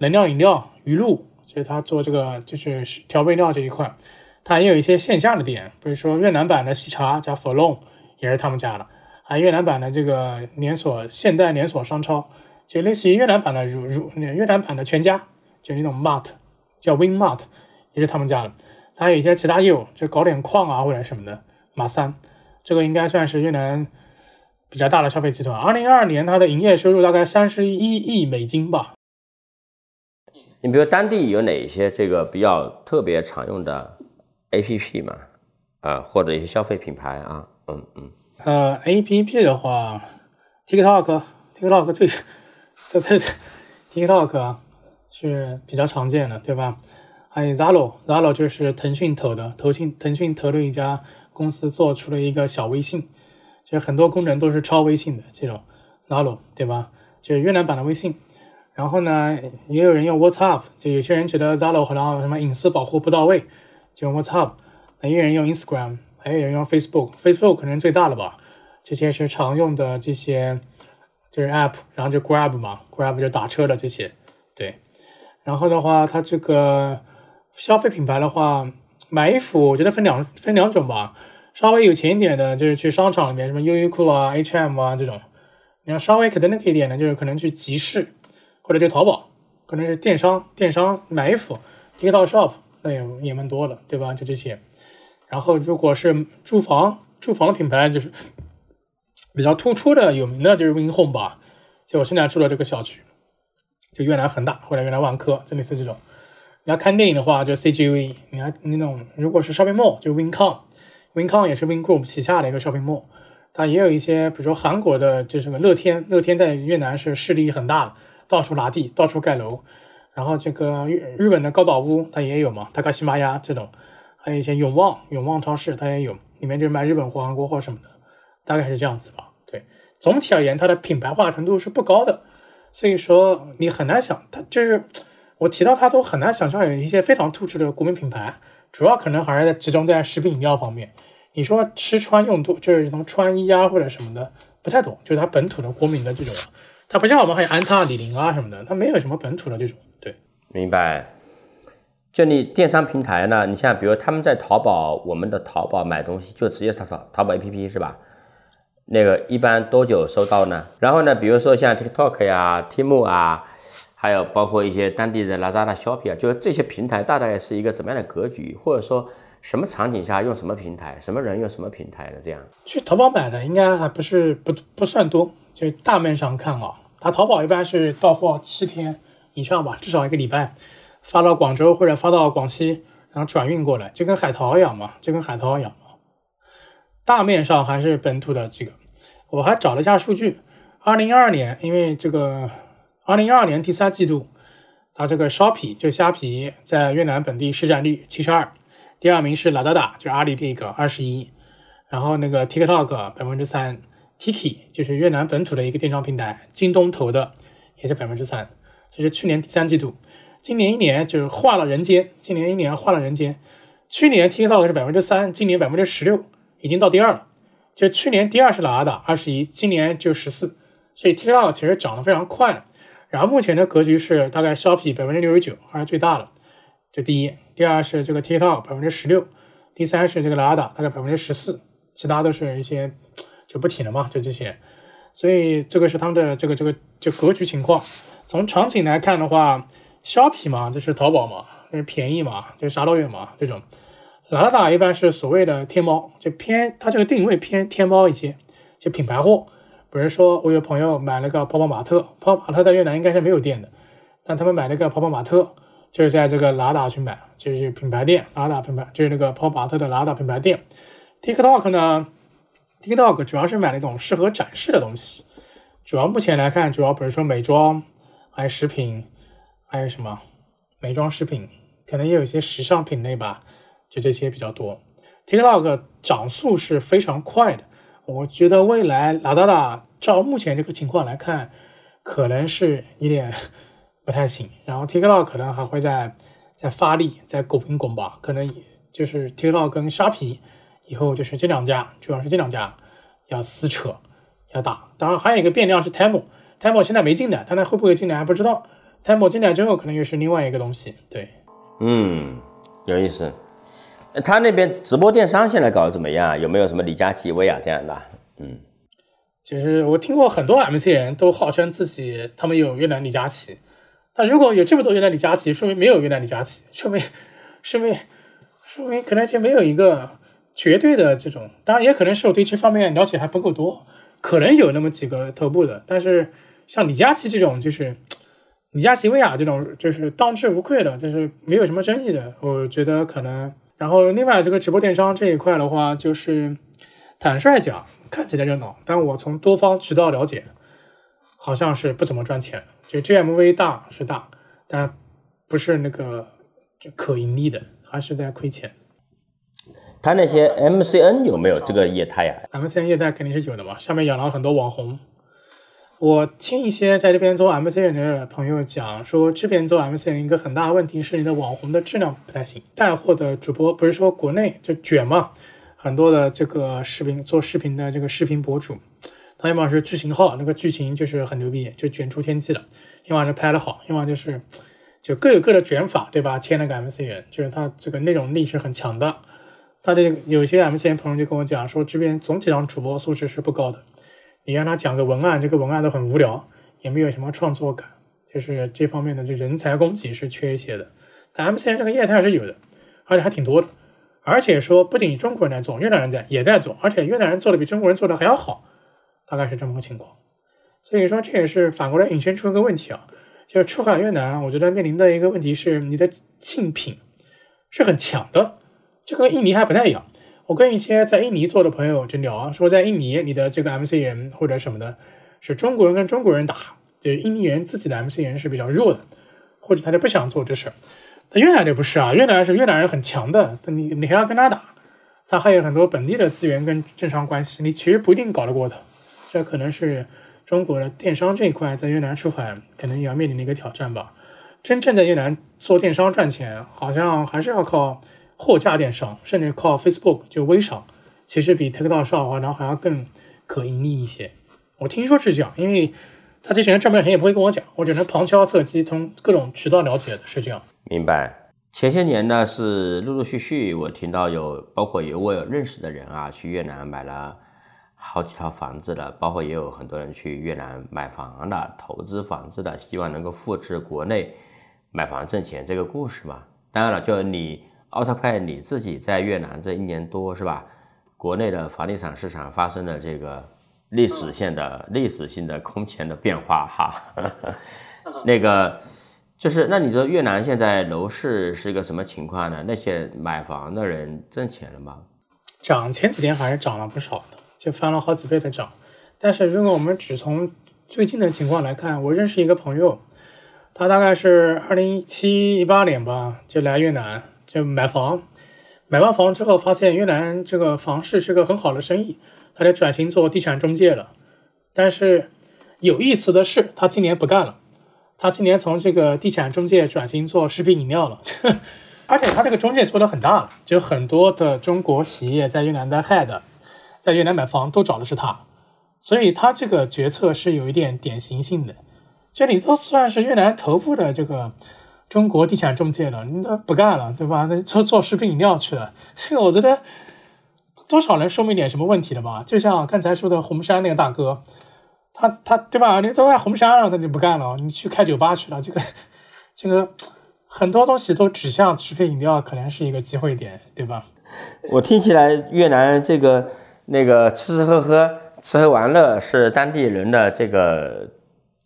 [SPEAKER 3] 能量饮料、鱼露，就是它做这个就是调味料这一块，它也有一些线下的店，比如说越南版的喜茶加 f o l o n 也是他们家的，还有越南版的这个连锁现代连锁商超，就类似于越南版的如如越南版的全家，就那种 Mart 叫 Win Mart 也是他们家的，它还有一些其他业务，就搞点矿啊或者什么的，马三，这个应该算是越南。比较大的消费集团，二零二二年它的营业收入大概三十一亿美金吧。
[SPEAKER 2] 你比如当地有哪些这个比较特别常用的 APP 嘛？啊，或者一些消费品牌啊？嗯嗯。
[SPEAKER 3] 呃，APP 的话，TikTok，TikTok 最，对对，TikTok 是比较常见的，对吧？还有 Zalo，Zalo 就是腾讯投的，腾讯腾讯投的一家公司做出了一个小微信。就很多功能都是超微信的这种 Zalo，对吧？就是越南版的微信。然后呢，也有人用 WhatsApp，就有些人觉得 Zalo 好像什么隐私保护不到位，就 WhatsApp。有人用 Instagram，还有人用 Facebook，Facebook 可能最大的吧。这些是常用的这些就是 App，然后就 Grab 嘛，Grab 就打车的这些，对。然后的话，它这个消费品牌的话，买衣服我觉得分两分两种吧。稍微有钱一点的，就是去商场里面，什么优衣库啊、H&M 啊这种。你要稍微可能那个一点的，就是可能去集市或者就淘宝，可能是电商，电商买衣服，TikTok Shop 那也也蛮多的，对吧？就这些。然后如果是住房，住房的品牌就是比较突出的、有名的，就是 Win Home 吧。就我现在住的这个小区，就越南恒大或者越南万科，这类似这种。你要看电影的话，就 CGV。你要那种如果是 Shopping Mall，就 Wincom。Wincom 也是 Win Group 旗下的一个 shopping mall，它也有一些，比如说韩国的，就是个乐天，乐天在越南是势力很大的，到处拿地，到处盖楼。然后这个日日本的高岛屋它也有嘛，高西玛亚这种，还有一些永旺，永旺超市它也有，里面就是卖日本货、韩国货什么的，大概是这样子吧。对，总体而言，它的品牌化程度是不高的，所以说你很难想，它就是我提到它都很难想象有一些非常突出的国民品牌。主要可能还是集中在食品饮料方面。你说吃穿用度，就是什么穿衣啊或者什么的，不太懂。就是它本土的国民的这种，它不像我们还有安踏、李宁啊什么的，它没有什么本土的这种。
[SPEAKER 2] 明白。就你电商平台呢，你像比如他们在淘宝，我们的淘宝买东西就直接淘淘淘宝 APP 是吧？那个一般多久收到呢？然后呢，比如说像 TikTok 呀、Temu 啊。还有包括一些当地的 Lazada、Shopee 啊，就是这些平台大概是一个怎么样的格局，或者说什么场景下用什么平台，什么人用什么平台的这样？
[SPEAKER 3] 去淘宝买的应该还不是不不算多，就大面上看啊，它淘宝一般是到货七天以上吧，至少一个礼拜，发到广州或者发到广西，然后转运过来，就跟海淘一样嘛，就跟海淘一样嘛。大面上还是本土的这个，我还找了一下数据，二零二二年因为这个。二零二二年第三季度，它这个 Shopee 就虾皮在越南本地市占率七十二，第二名是 Lazada 就阿里这个二十一，然后那个 TikTok 百分之三，Tiki 就是越南本土的一个电商平台，京东投的也是百分之三，这是去年第三季度，今年一年就是换了人间，今年一年换了人间，去年 TikTok 是百分之三，今年百分之十六，已经到第二了，就去年第二是 Lada 二十一，今年就十四，所以 TikTok 其实涨得非常快。然后目前的格局是大概 Shopee 百分之六十九还是最大的，这第一，第二是这个 TikTok 百分之十六，第三是这个 Lada 大概百分之十四，其他都是一些就不提了嘛，就这些。所以这个是他们的这个这个就格局情况。从场景来看的话，Shopee 嘛就是淘宝嘛，就是便宜嘛，就啥都有嘛这种。拉达达一般是所谓的天猫，就偏它这个定位偏天猫一些，就品牌货。比如说，我有朋友买了个泡泡玛特，泡泡玛特在越南应该是没有店的，但他们买了个泡泡玛特，就是在这个拉达去买，就是品牌店，拉达品牌，就是那个泡泡玛特的拉达品牌店。TikTok 呢，TikTok 主要是买那种适合展示的东西，主要目前来看，主要比如说美妆，还有食品，还有什么美妆食品，可能也有一些时尚品类吧，就这些比较多。TikTok 涨速是非常快的。我觉得未来拉达达照目前这个情况来看，可能是有点不太行。然后 TikTok 可能还会在在发力，在狗拼拱吧。可能就是 TikTok 跟沙皮以后就是这两家，主要是这两家要撕扯要打。当然还有一个变量是 Temu Temu，Temu 现在没进来，但它会不会进来还不知道。Temple 进来之后，可能又是另外一个东西。对，
[SPEAKER 2] 嗯，有意思。他那边直播电商现在搞得怎么样？有没有什么李佳琦、薇娅这样的？嗯，
[SPEAKER 3] 其实我听过很多 MC 人都号称自己他们有越南李佳琦，但如果有这么多越南李佳琦，说明没有越南李佳琦，说明说明说明可能就没有一个绝对的这种。当然也可能是我对这方面了解还不够多，可能有那么几个头部的，但是像李佳琦这种，就是李佳琦、薇娅这种，就是当之无愧的，就是没有什么争议的，我觉得可能。然后，另外这个直播电商这一块的话，就是坦率讲，看起来热闹，但我从多方渠道了解，好像是不怎么赚钱。就 GMV 大是大，但不是那个可盈利的，还是在亏钱。
[SPEAKER 2] 他那些 MCN 有没有这个业态呀
[SPEAKER 3] ？MCN 业态肯定是有的嘛，下面养了很多网红。我听一些在这边做 MCN 的朋友讲说，这边做 MCN 一个很大的问题是你的网红的质量不太行。带货的主播不是说国内就卷嘛，很多的这个视频做视频的这个视频博主，他要么是剧情号，那个剧情就是很牛逼，就卷出天际了；要么是拍的好，要么就是就各有各的卷法，对吧？签了个 MCN，就是他这个内容力是很强的。他的有些 MCN 朋友就跟我讲说，这边总体上主播素质是不高的。你让他讲个文案，这个文案都很无聊，也没有什么创作感，就是这方面的这人才供给是缺一些的。但 MCN 这个业态是有的，而且还挺多的。而且说不仅中国人在做，越南人在也在做，而且越南人做的比中国人做的还要好，大概是这么个情况。所以说这也是反过来引申出一个问题啊，就是出海越南，我觉得面临的一个问题是你的竞品是很强的，这跟印尼还不太一样。我跟一些在印尼做的朋友就聊啊，说在印尼你的这个 MC 人或者什么的，是中国人跟中国人打，就是印尼人自己的 MC 人是比较弱的，或者他就不想做这事儿。那越南就不是啊，越南是越南人很强的，你你还要跟他打，他还有很多本地的资源跟政商关系，你其实不一定搞得过他。这可能是中国的电商这一块在越南出海可能也要面临的一个挑战吧。真正在越南做电商赚钱，好像还是要靠。货架电商，甚至靠 Facebook 就微商，其实比 TikTok 上的话，然后还要更可盈利一些。我听说是这样，因为他这些人赚不了钱也不会跟我讲，我只能旁敲侧击，从各种渠道了解的，是这样。
[SPEAKER 2] 明白。前些年呢，是陆陆续续我听到有，包括有我有认识的人啊，去越南买了好几套房子的，包括也有很多人去越南买房的、投资房子的，希望能够复制国内买房挣钱这个故事嘛。当然了，就你。奥特派你自己在越南这一年多是吧？国内的房地产市场发生了这个历史性的历史性的空前的变化哈。那个就是那你说越南现在楼市是一个什么情况呢？那些买房的人挣钱了吗？
[SPEAKER 3] 涨，前几天还是涨了不少的，就翻了好几倍的涨。但是如果我们只从最近的情况来看，我认识一个朋友，他大概是二零一七一八年吧就来越南。就买房，买完房之后发现越南这个房市是个很好的生意，他就转型做地产中介了。但是有意思的是，他今年不干了，他今年从这个地产中介转型做食品饮料了。而且他这个中介做的很大，就很多的中国企业在越南的 head，在越南买房都找的是他，所以他这个决策是有一点典型性的。这里都算是越南头部的这个。中国地产中介了，你都不干了，对吧？那做做食品饮料去了，这 个我觉得多少能说明点什么问题的吧？就像刚才说的红山那个大哥，他他对吧？你都在红山了，他就不干了，你去开酒吧去了。这个这个很多东西都指向食品饮料，可能是一个机会点，对吧？
[SPEAKER 2] 我听起来越南这个那个吃吃喝喝、吃喝玩乐是当地人的这个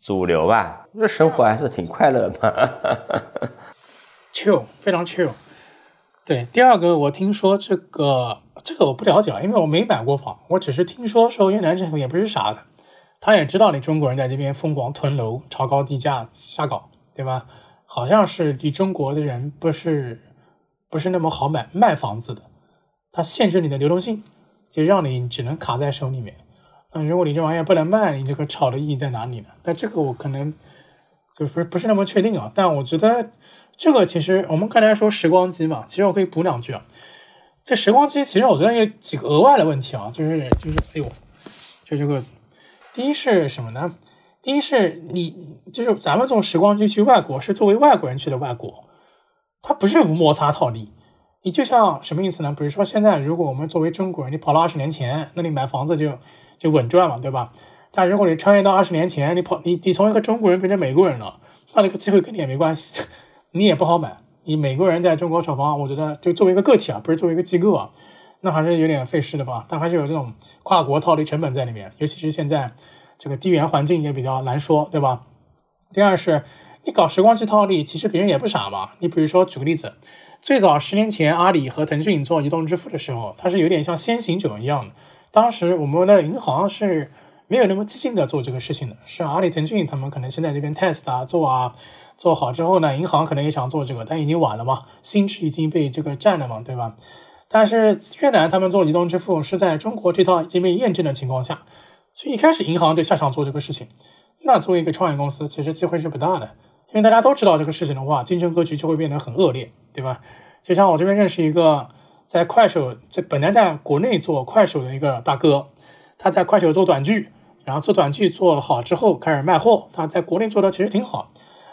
[SPEAKER 2] 主流吧？那生活还是挺快乐嘛。
[SPEAKER 3] chill，非常 chill。对，第二个我听说这个这个我不了解，因为我没买过房，我只是听说说越南政府也不是傻的，他也知道你中国人在这边疯狂囤楼、炒高地价、瞎搞，对吧？好像是你中国的人不是不是那么好买卖房子的，他限制你的流动性，就让你只能卡在手里面。嗯，如果你这玩意儿不能卖，你这个炒的意义在哪里呢？但这个我可能就不是不是那么确定啊。但我觉得这个其实我们刚才说时光机嘛，其实我可以补两句啊。这时光机其实我觉得有几个额外的问题啊，就是就是哎呦，就这个第一是什么呢？第一是你就是咱们这种时光机去外国是作为外国人去的外国，它不是无摩擦套利。你就像什么意思呢？比如说现在如果我们作为中国人，你跑到二十年前，那你买房子就就稳赚嘛，对吧？但如果你穿越到二十年前，你跑你你从一个中国人变成美国人了，那这个机会跟你也没关系，你也不好买。你美国人在中国炒房，我觉得就作为一个个体啊，不是作为一个机构啊，那还是有点费事的吧。但还是有这种跨国套利成本在里面，尤其是现在这个地缘环境也比较难说，对吧？第二是，你搞时光机套利，其实别人也不傻嘛。你比如说举个例子，最早十年前阿里和腾讯做移动支付的时候，它是有点像先行者一样的。当时我们的银行是没有那么激进的做这个事情的，是阿里、腾讯他们可能现在这边 test 啊做啊做好之后呢，银行可能也想做这个，但已经晚了嘛，心智已经被这个占了嘛，对吧？但是越南他们做移动支付是在中国这套已经被验证的情况下，所以一开始银行就下场做这个事情。那作为一个创业公司，其实机会是不大的，因为大家都知道这个事情的话，竞争格局就会变得很恶劣，对吧？就像我这边认识一个在快手，这本来在国内做快手的一个大哥，他在快手做短剧，然后做短剧做好之后开始卖货，他在国内做的其实挺好，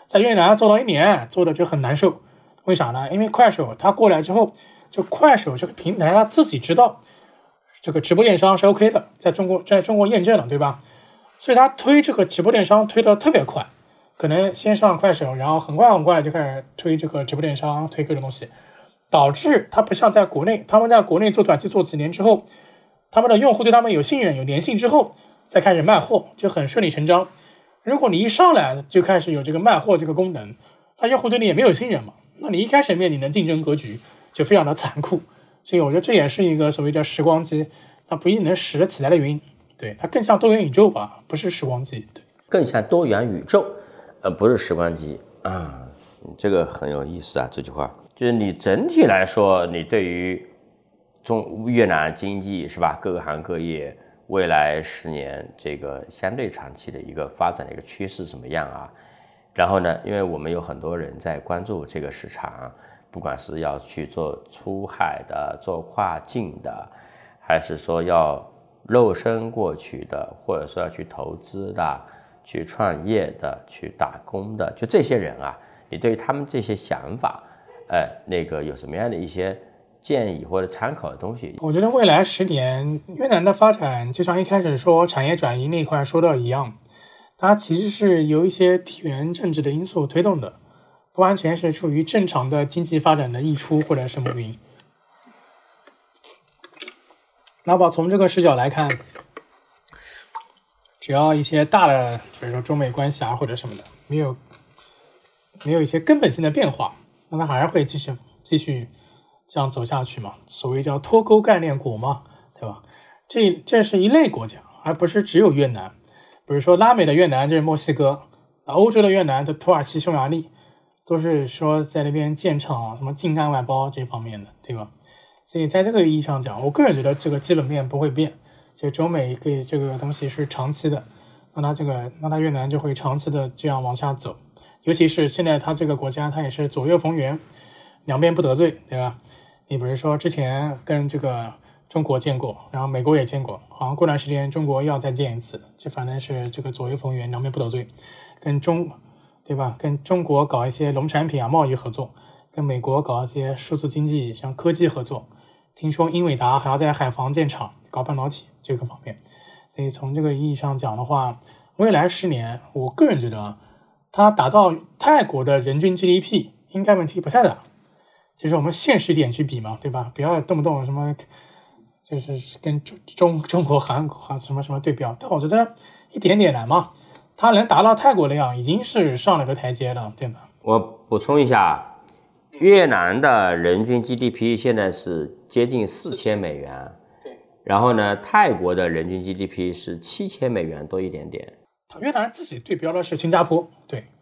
[SPEAKER 3] 在越南做了一年，做的就很难受，为啥呢？因为快手他过来之后，就快手这个平台他自己知道这个直播电商是 OK 的，在中国在中国验证了，对吧？所以他推这个直播电商推的特别快，可能先上快手，然后很快很快就开始推这个直播电商，推各种东西，导致它不像在国内，他们在国内做短期做几年之后，他们的用户对他们有信任、有粘性之后，再开始卖货，就很顺理成章。如果你一上来就开始有这个卖货这个功能，那用户对你也没有信任嘛，那你一开始面临的竞争格局就非常的残酷。所以我觉得这也是一个所谓的时光机，它不一定能使得起来的原因。对，它更像多元宇宙吧，不是时光机。对，
[SPEAKER 2] 更像多元宇宙，呃不是时光机啊。这个很有意思啊，这句话就是你整体来说，你对于中越南经济是吧，各个行各业未来十年这个相对长期的一个发展的一个趋势怎么样啊？然后呢，因为我们有很多人在关注这个市场，不管是要去做出海的、做跨境的，还是说要肉身过去的，或者说要去投资的、去创业的、去打工的，就这些人啊，你对于他们这些想法，呃，那个有什么样的一些建议或者参考的东西？
[SPEAKER 3] 我觉得未来十年越南的发展，就像一开始说产业转移那块说到一样，它其实是由一些地缘政治的因素推动的，不完全是出于正常的经济发展的溢出或者什么原因。那么从这个视角来看，只要一些大的，比如说中美关系啊或者什么的，没有没有一些根本性的变化，那它还是会继续继续这样走下去嘛？所谓叫脱钩概念股嘛，对吧？这这是一类国家，而不是只有越南。比如说拉美的越南就是墨西哥，欧洲的越南的土耳其、匈牙利，都是说在那边建厂，什么近岸外包这方面的，对吧？所以在这个意义上讲，我个人觉得这个基本面不会变，就中美给这个东西是长期的，那它这个那它越南就会长期的这样往下走，尤其是现在它这个国家它也是左右逢源，两边不得罪，对吧？你比如说之前跟这个中国建过，然后美国也建过，好像过段时间中国又要再建一次，就反正是这个左右逢源，两边不得罪，跟中对吧？跟中国搞一些农产品啊贸易合作，跟美国搞一些数字经济像科技合作。听说英伟达还要在海防建厂搞半导体这个方面，所以从这个意义上讲的话，未来十年，我个人觉得啊它达到泰国的人均 GDP 应该问题不太大。就是我们现实点去比嘛，对吧？不要动不动什么，就是跟中中中国、韩国什么什么对标。但我觉得一点点来嘛，它能达到泰国那样，已经是上了个台阶了，对吧？
[SPEAKER 2] 我补充一下，越南的人均 GDP 现在是接近四千美元，
[SPEAKER 3] 对。
[SPEAKER 2] 然后呢，泰国的人均 GDP 是七千美元多一点点。
[SPEAKER 3] 越南人自己对标的是新加坡，对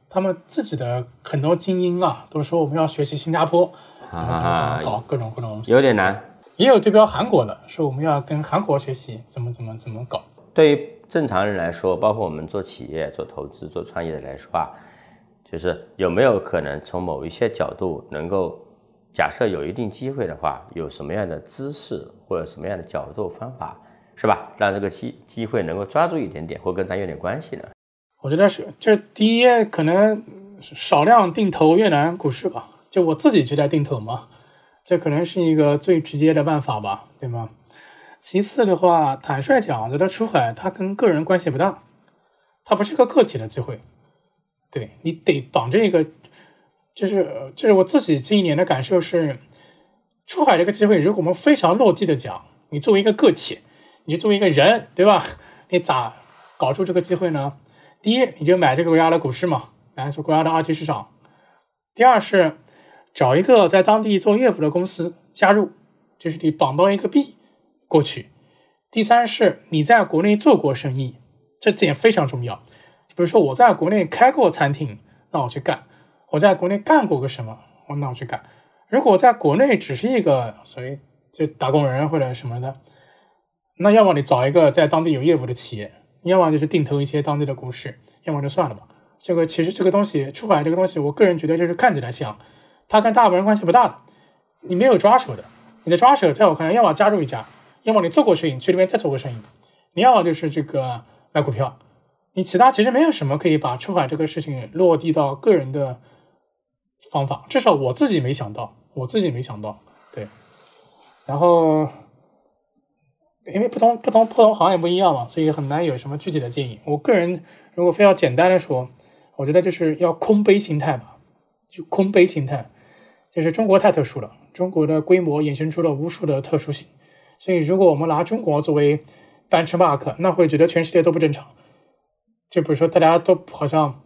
[SPEAKER 3] 他们自己的很多精英啊，都说我们要学习新加坡，怎么怎么怎么搞各种各种东西，
[SPEAKER 2] 有点难。
[SPEAKER 3] 也有对标韩国的，说我们要跟韩国学习怎么怎么怎么搞。
[SPEAKER 2] 对于正常人来说，包括我们做企业、做投资、做创业的来说啊，就是有没有可能从某一些角度能够，假设有一定机会的话，有什么样的姿势或者什么样的角度方法？是吧？让这个机机会能够抓住一点点，或跟咱有点关系呢？
[SPEAKER 3] 我觉得是，就第一可能少量定投越南股市吧，就我自己就在定投嘛，这可能是一个最直接的办法吧，对吗？其次的话，坦率讲，觉得出海它跟个人关系不大，它不是个个体的机会，对你得绑着一个，就是就是我自己这一年的感受是，出海这个机会，如果我们非常落地的讲，你作为一个个体。你作为一个人，对吧？你咋搞出这个机会呢？第一，你就买这个国家的股市嘛，来说国家的二级市场。第二是找一个在当地做业务的公司加入，就是你绑到一个币过去。第三是你在国内做过生意，这点非常重要。比如说我在国内开过餐厅，那我去干；我在国内干过个什么，我那我去干。如果在国内只是一个所谓就打工人或者什么的。那要么你找一个在当地有业务的企业，要么就是定投一些当地的股市，要么就算了吧。这个其实这个东西出海这个东西，我个人觉得就是看起来像，它跟大部分人关系不大的，你没有抓手的。你的抓手在我看来，要么加入一家，要么你做过生意去那边再做过生意，你要么就是这个买股票，你其他其实没有什么可以把出海这个事情落地到个人的方法，至少我自己没想到，我自己没想到，对，然后。因为不同不同不同行业不一样嘛，所以很难有什么具体的建议。我个人如果非要简单的说，我觉得就是要空杯心态吧，就空杯心态。就是中国太特殊了，中国的规模衍生出了无数的特殊性，所以如果我们拿中国作为 benchmark，那会觉得全世界都不正常。就比如说大家都好像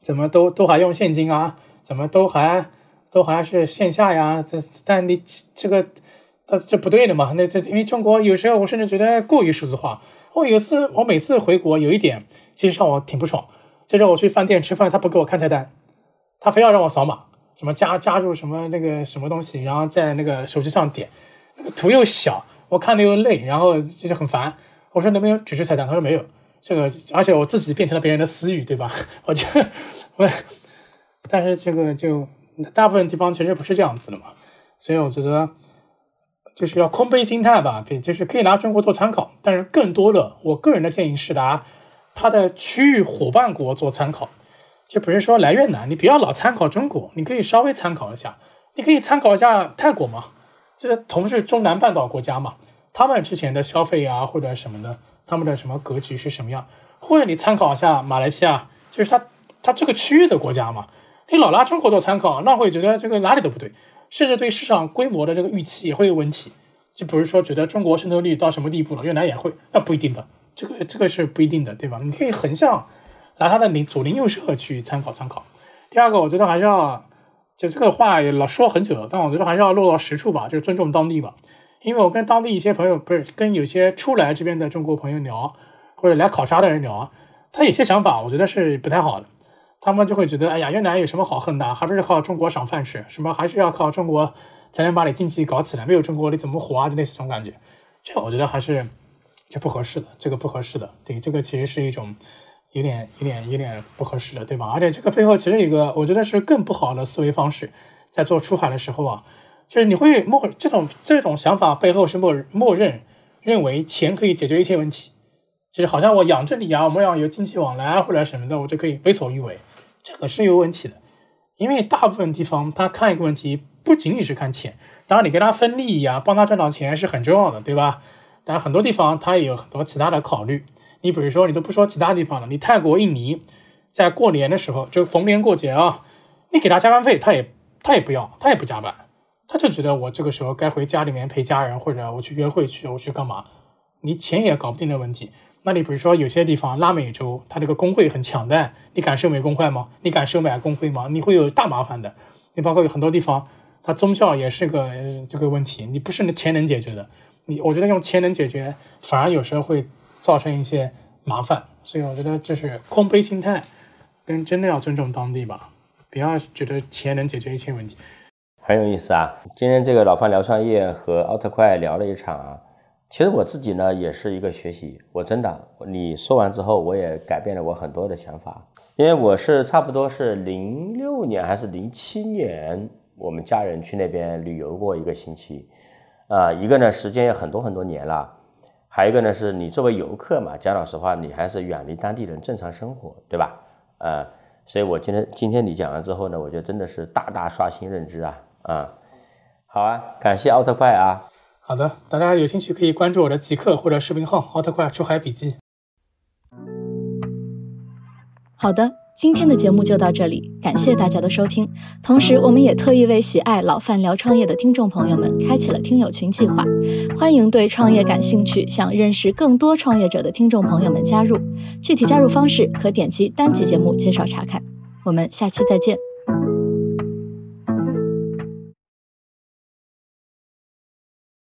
[SPEAKER 3] 怎么都都还用现金啊，怎么都还都还是线下呀？这但你这个。他这不对的嘛？那这因为中国有时候我甚至觉得过于数字化。我有次我每次回国有一点其实让我挺不爽，就是我去饭店吃饭，他不给我看菜单，他非要让我扫码，什么加加入什么那个什么东西，然后在那个手机上点，那个图又小，我看的又累，然后就是很烦。我说能不能纸质菜单？他说没有。这个而且我自己变成了别人的私域，对吧？我就我，但是这个就大部分地方其实不是这样子的嘛，所以我觉得。就是要空杯心态吧，对，就是可以拿中国做参考，但是更多的，我个人的建议是拿它的区域伙伴国做参考。就比如说来越南，你不要老参考中国，你可以稍微参考一下，你可以参考一下泰国嘛，就是同是中南半岛国家嘛，他们之前的消费啊或者什么的，他们的什么格局是什么样，或者你参考一下马来西亚，就是它它这个区域的国家嘛，你老拿中国做参考，那会觉得这个哪里都不对。甚至对市场规模的这个预期也会有问题，就比如说觉得中国渗透率到什么地步了，越南也会，那不一定的，这个这个是不一定的，对吧？你可以横向拿它的邻左邻右舍去参考参考。第二个，我觉得还是要，就这个话也老说很久了，但我觉得还是要落到实处吧，就是尊重当地吧。因为我跟当地一些朋友，不是跟有些初来这边的中国朋友聊，或者来考察的人聊，他有些想法，我觉得是不太好的。他们就会觉得，哎呀，越南有什么好恨的？还不是靠中国赏饭吃？什么还是要靠中国才能把你经济搞起来？没有中国你怎么活啊？就类似这种感觉，这我觉得还是这不合适的，这个不合适的。对，这个其实是一种有点、有点、有点不合适的，对吧？而且这个背后其实有个，我觉得是更不好的思维方式，在做出海的时候啊，就是你会默这种这种想法背后是默默认认为钱可以解决一切问题，就是好像我养着你啊，我们要有经济往来或者什么的，我就可以为所欲为。这个是有问题的，因为大部分地方他看一个问题不仅仅是看钱，当然你跟他分利益啊，帮他赚到钱是很重要的，对吧？但很多地方他也有很多其他的考虑。你比如说，你都不说其他地方了，你泰国、印尼在过年的时候，就逢年过节啊，你给他加班费，他也他也不要，他也不加班，他就觉得我这个时候该回家里面陪家人，或者我去约会去，我去干嘛？你钱也搞不定的问题。那你比如说有些地方拉美洲，它这个工会很强大，你敢收美工会吗？你敢收买工会吗？你会有大麻烦的。你包括有很多地方，它宗教也是个这个问题，你不是钱能解决的。你我觉得用钱能解决，反而有时候会造成一些麻烦。所以我觉得这是空杯心态，跟真的要尊重当地吧，不要觉得钱能解决一切问题。
[SPEAKER 2] 很有意思啊！今天这个老范聊创业和奥特快聊了一场啊。其实我自己呢也是一个学习，我真的你说完之后，我也改变了我很多的想法。因为我是差不多是零六年还是零七年，我们家人去那边旅游过一个星期，啊，一个呢时间也很多很多年了，还有一个呢是你作为游客嘛，讲老实话，你还是远离当地人正常生活，对吧？呃，所以我今天今天你讲完之后呢，我觉得真的是大大刷新认知啊。啊，好啊，感谢奥特快啊！
[SPEAKER 3] 好的，大家有兴趣可以关注我的极客或者视频号“奥特快出海笔记”。
[SPEAKER 4] 好的，今天的节目就到这里，感谢大家的收听。同时，我们也特意为喜爱老范聊创业的听众朋友们开启了听友群计划，欢迎对创业感兴趣、想认识更多创业者的听众朋友们加入。具体加入方式可点击单集节目介绍查看。我们下期再见。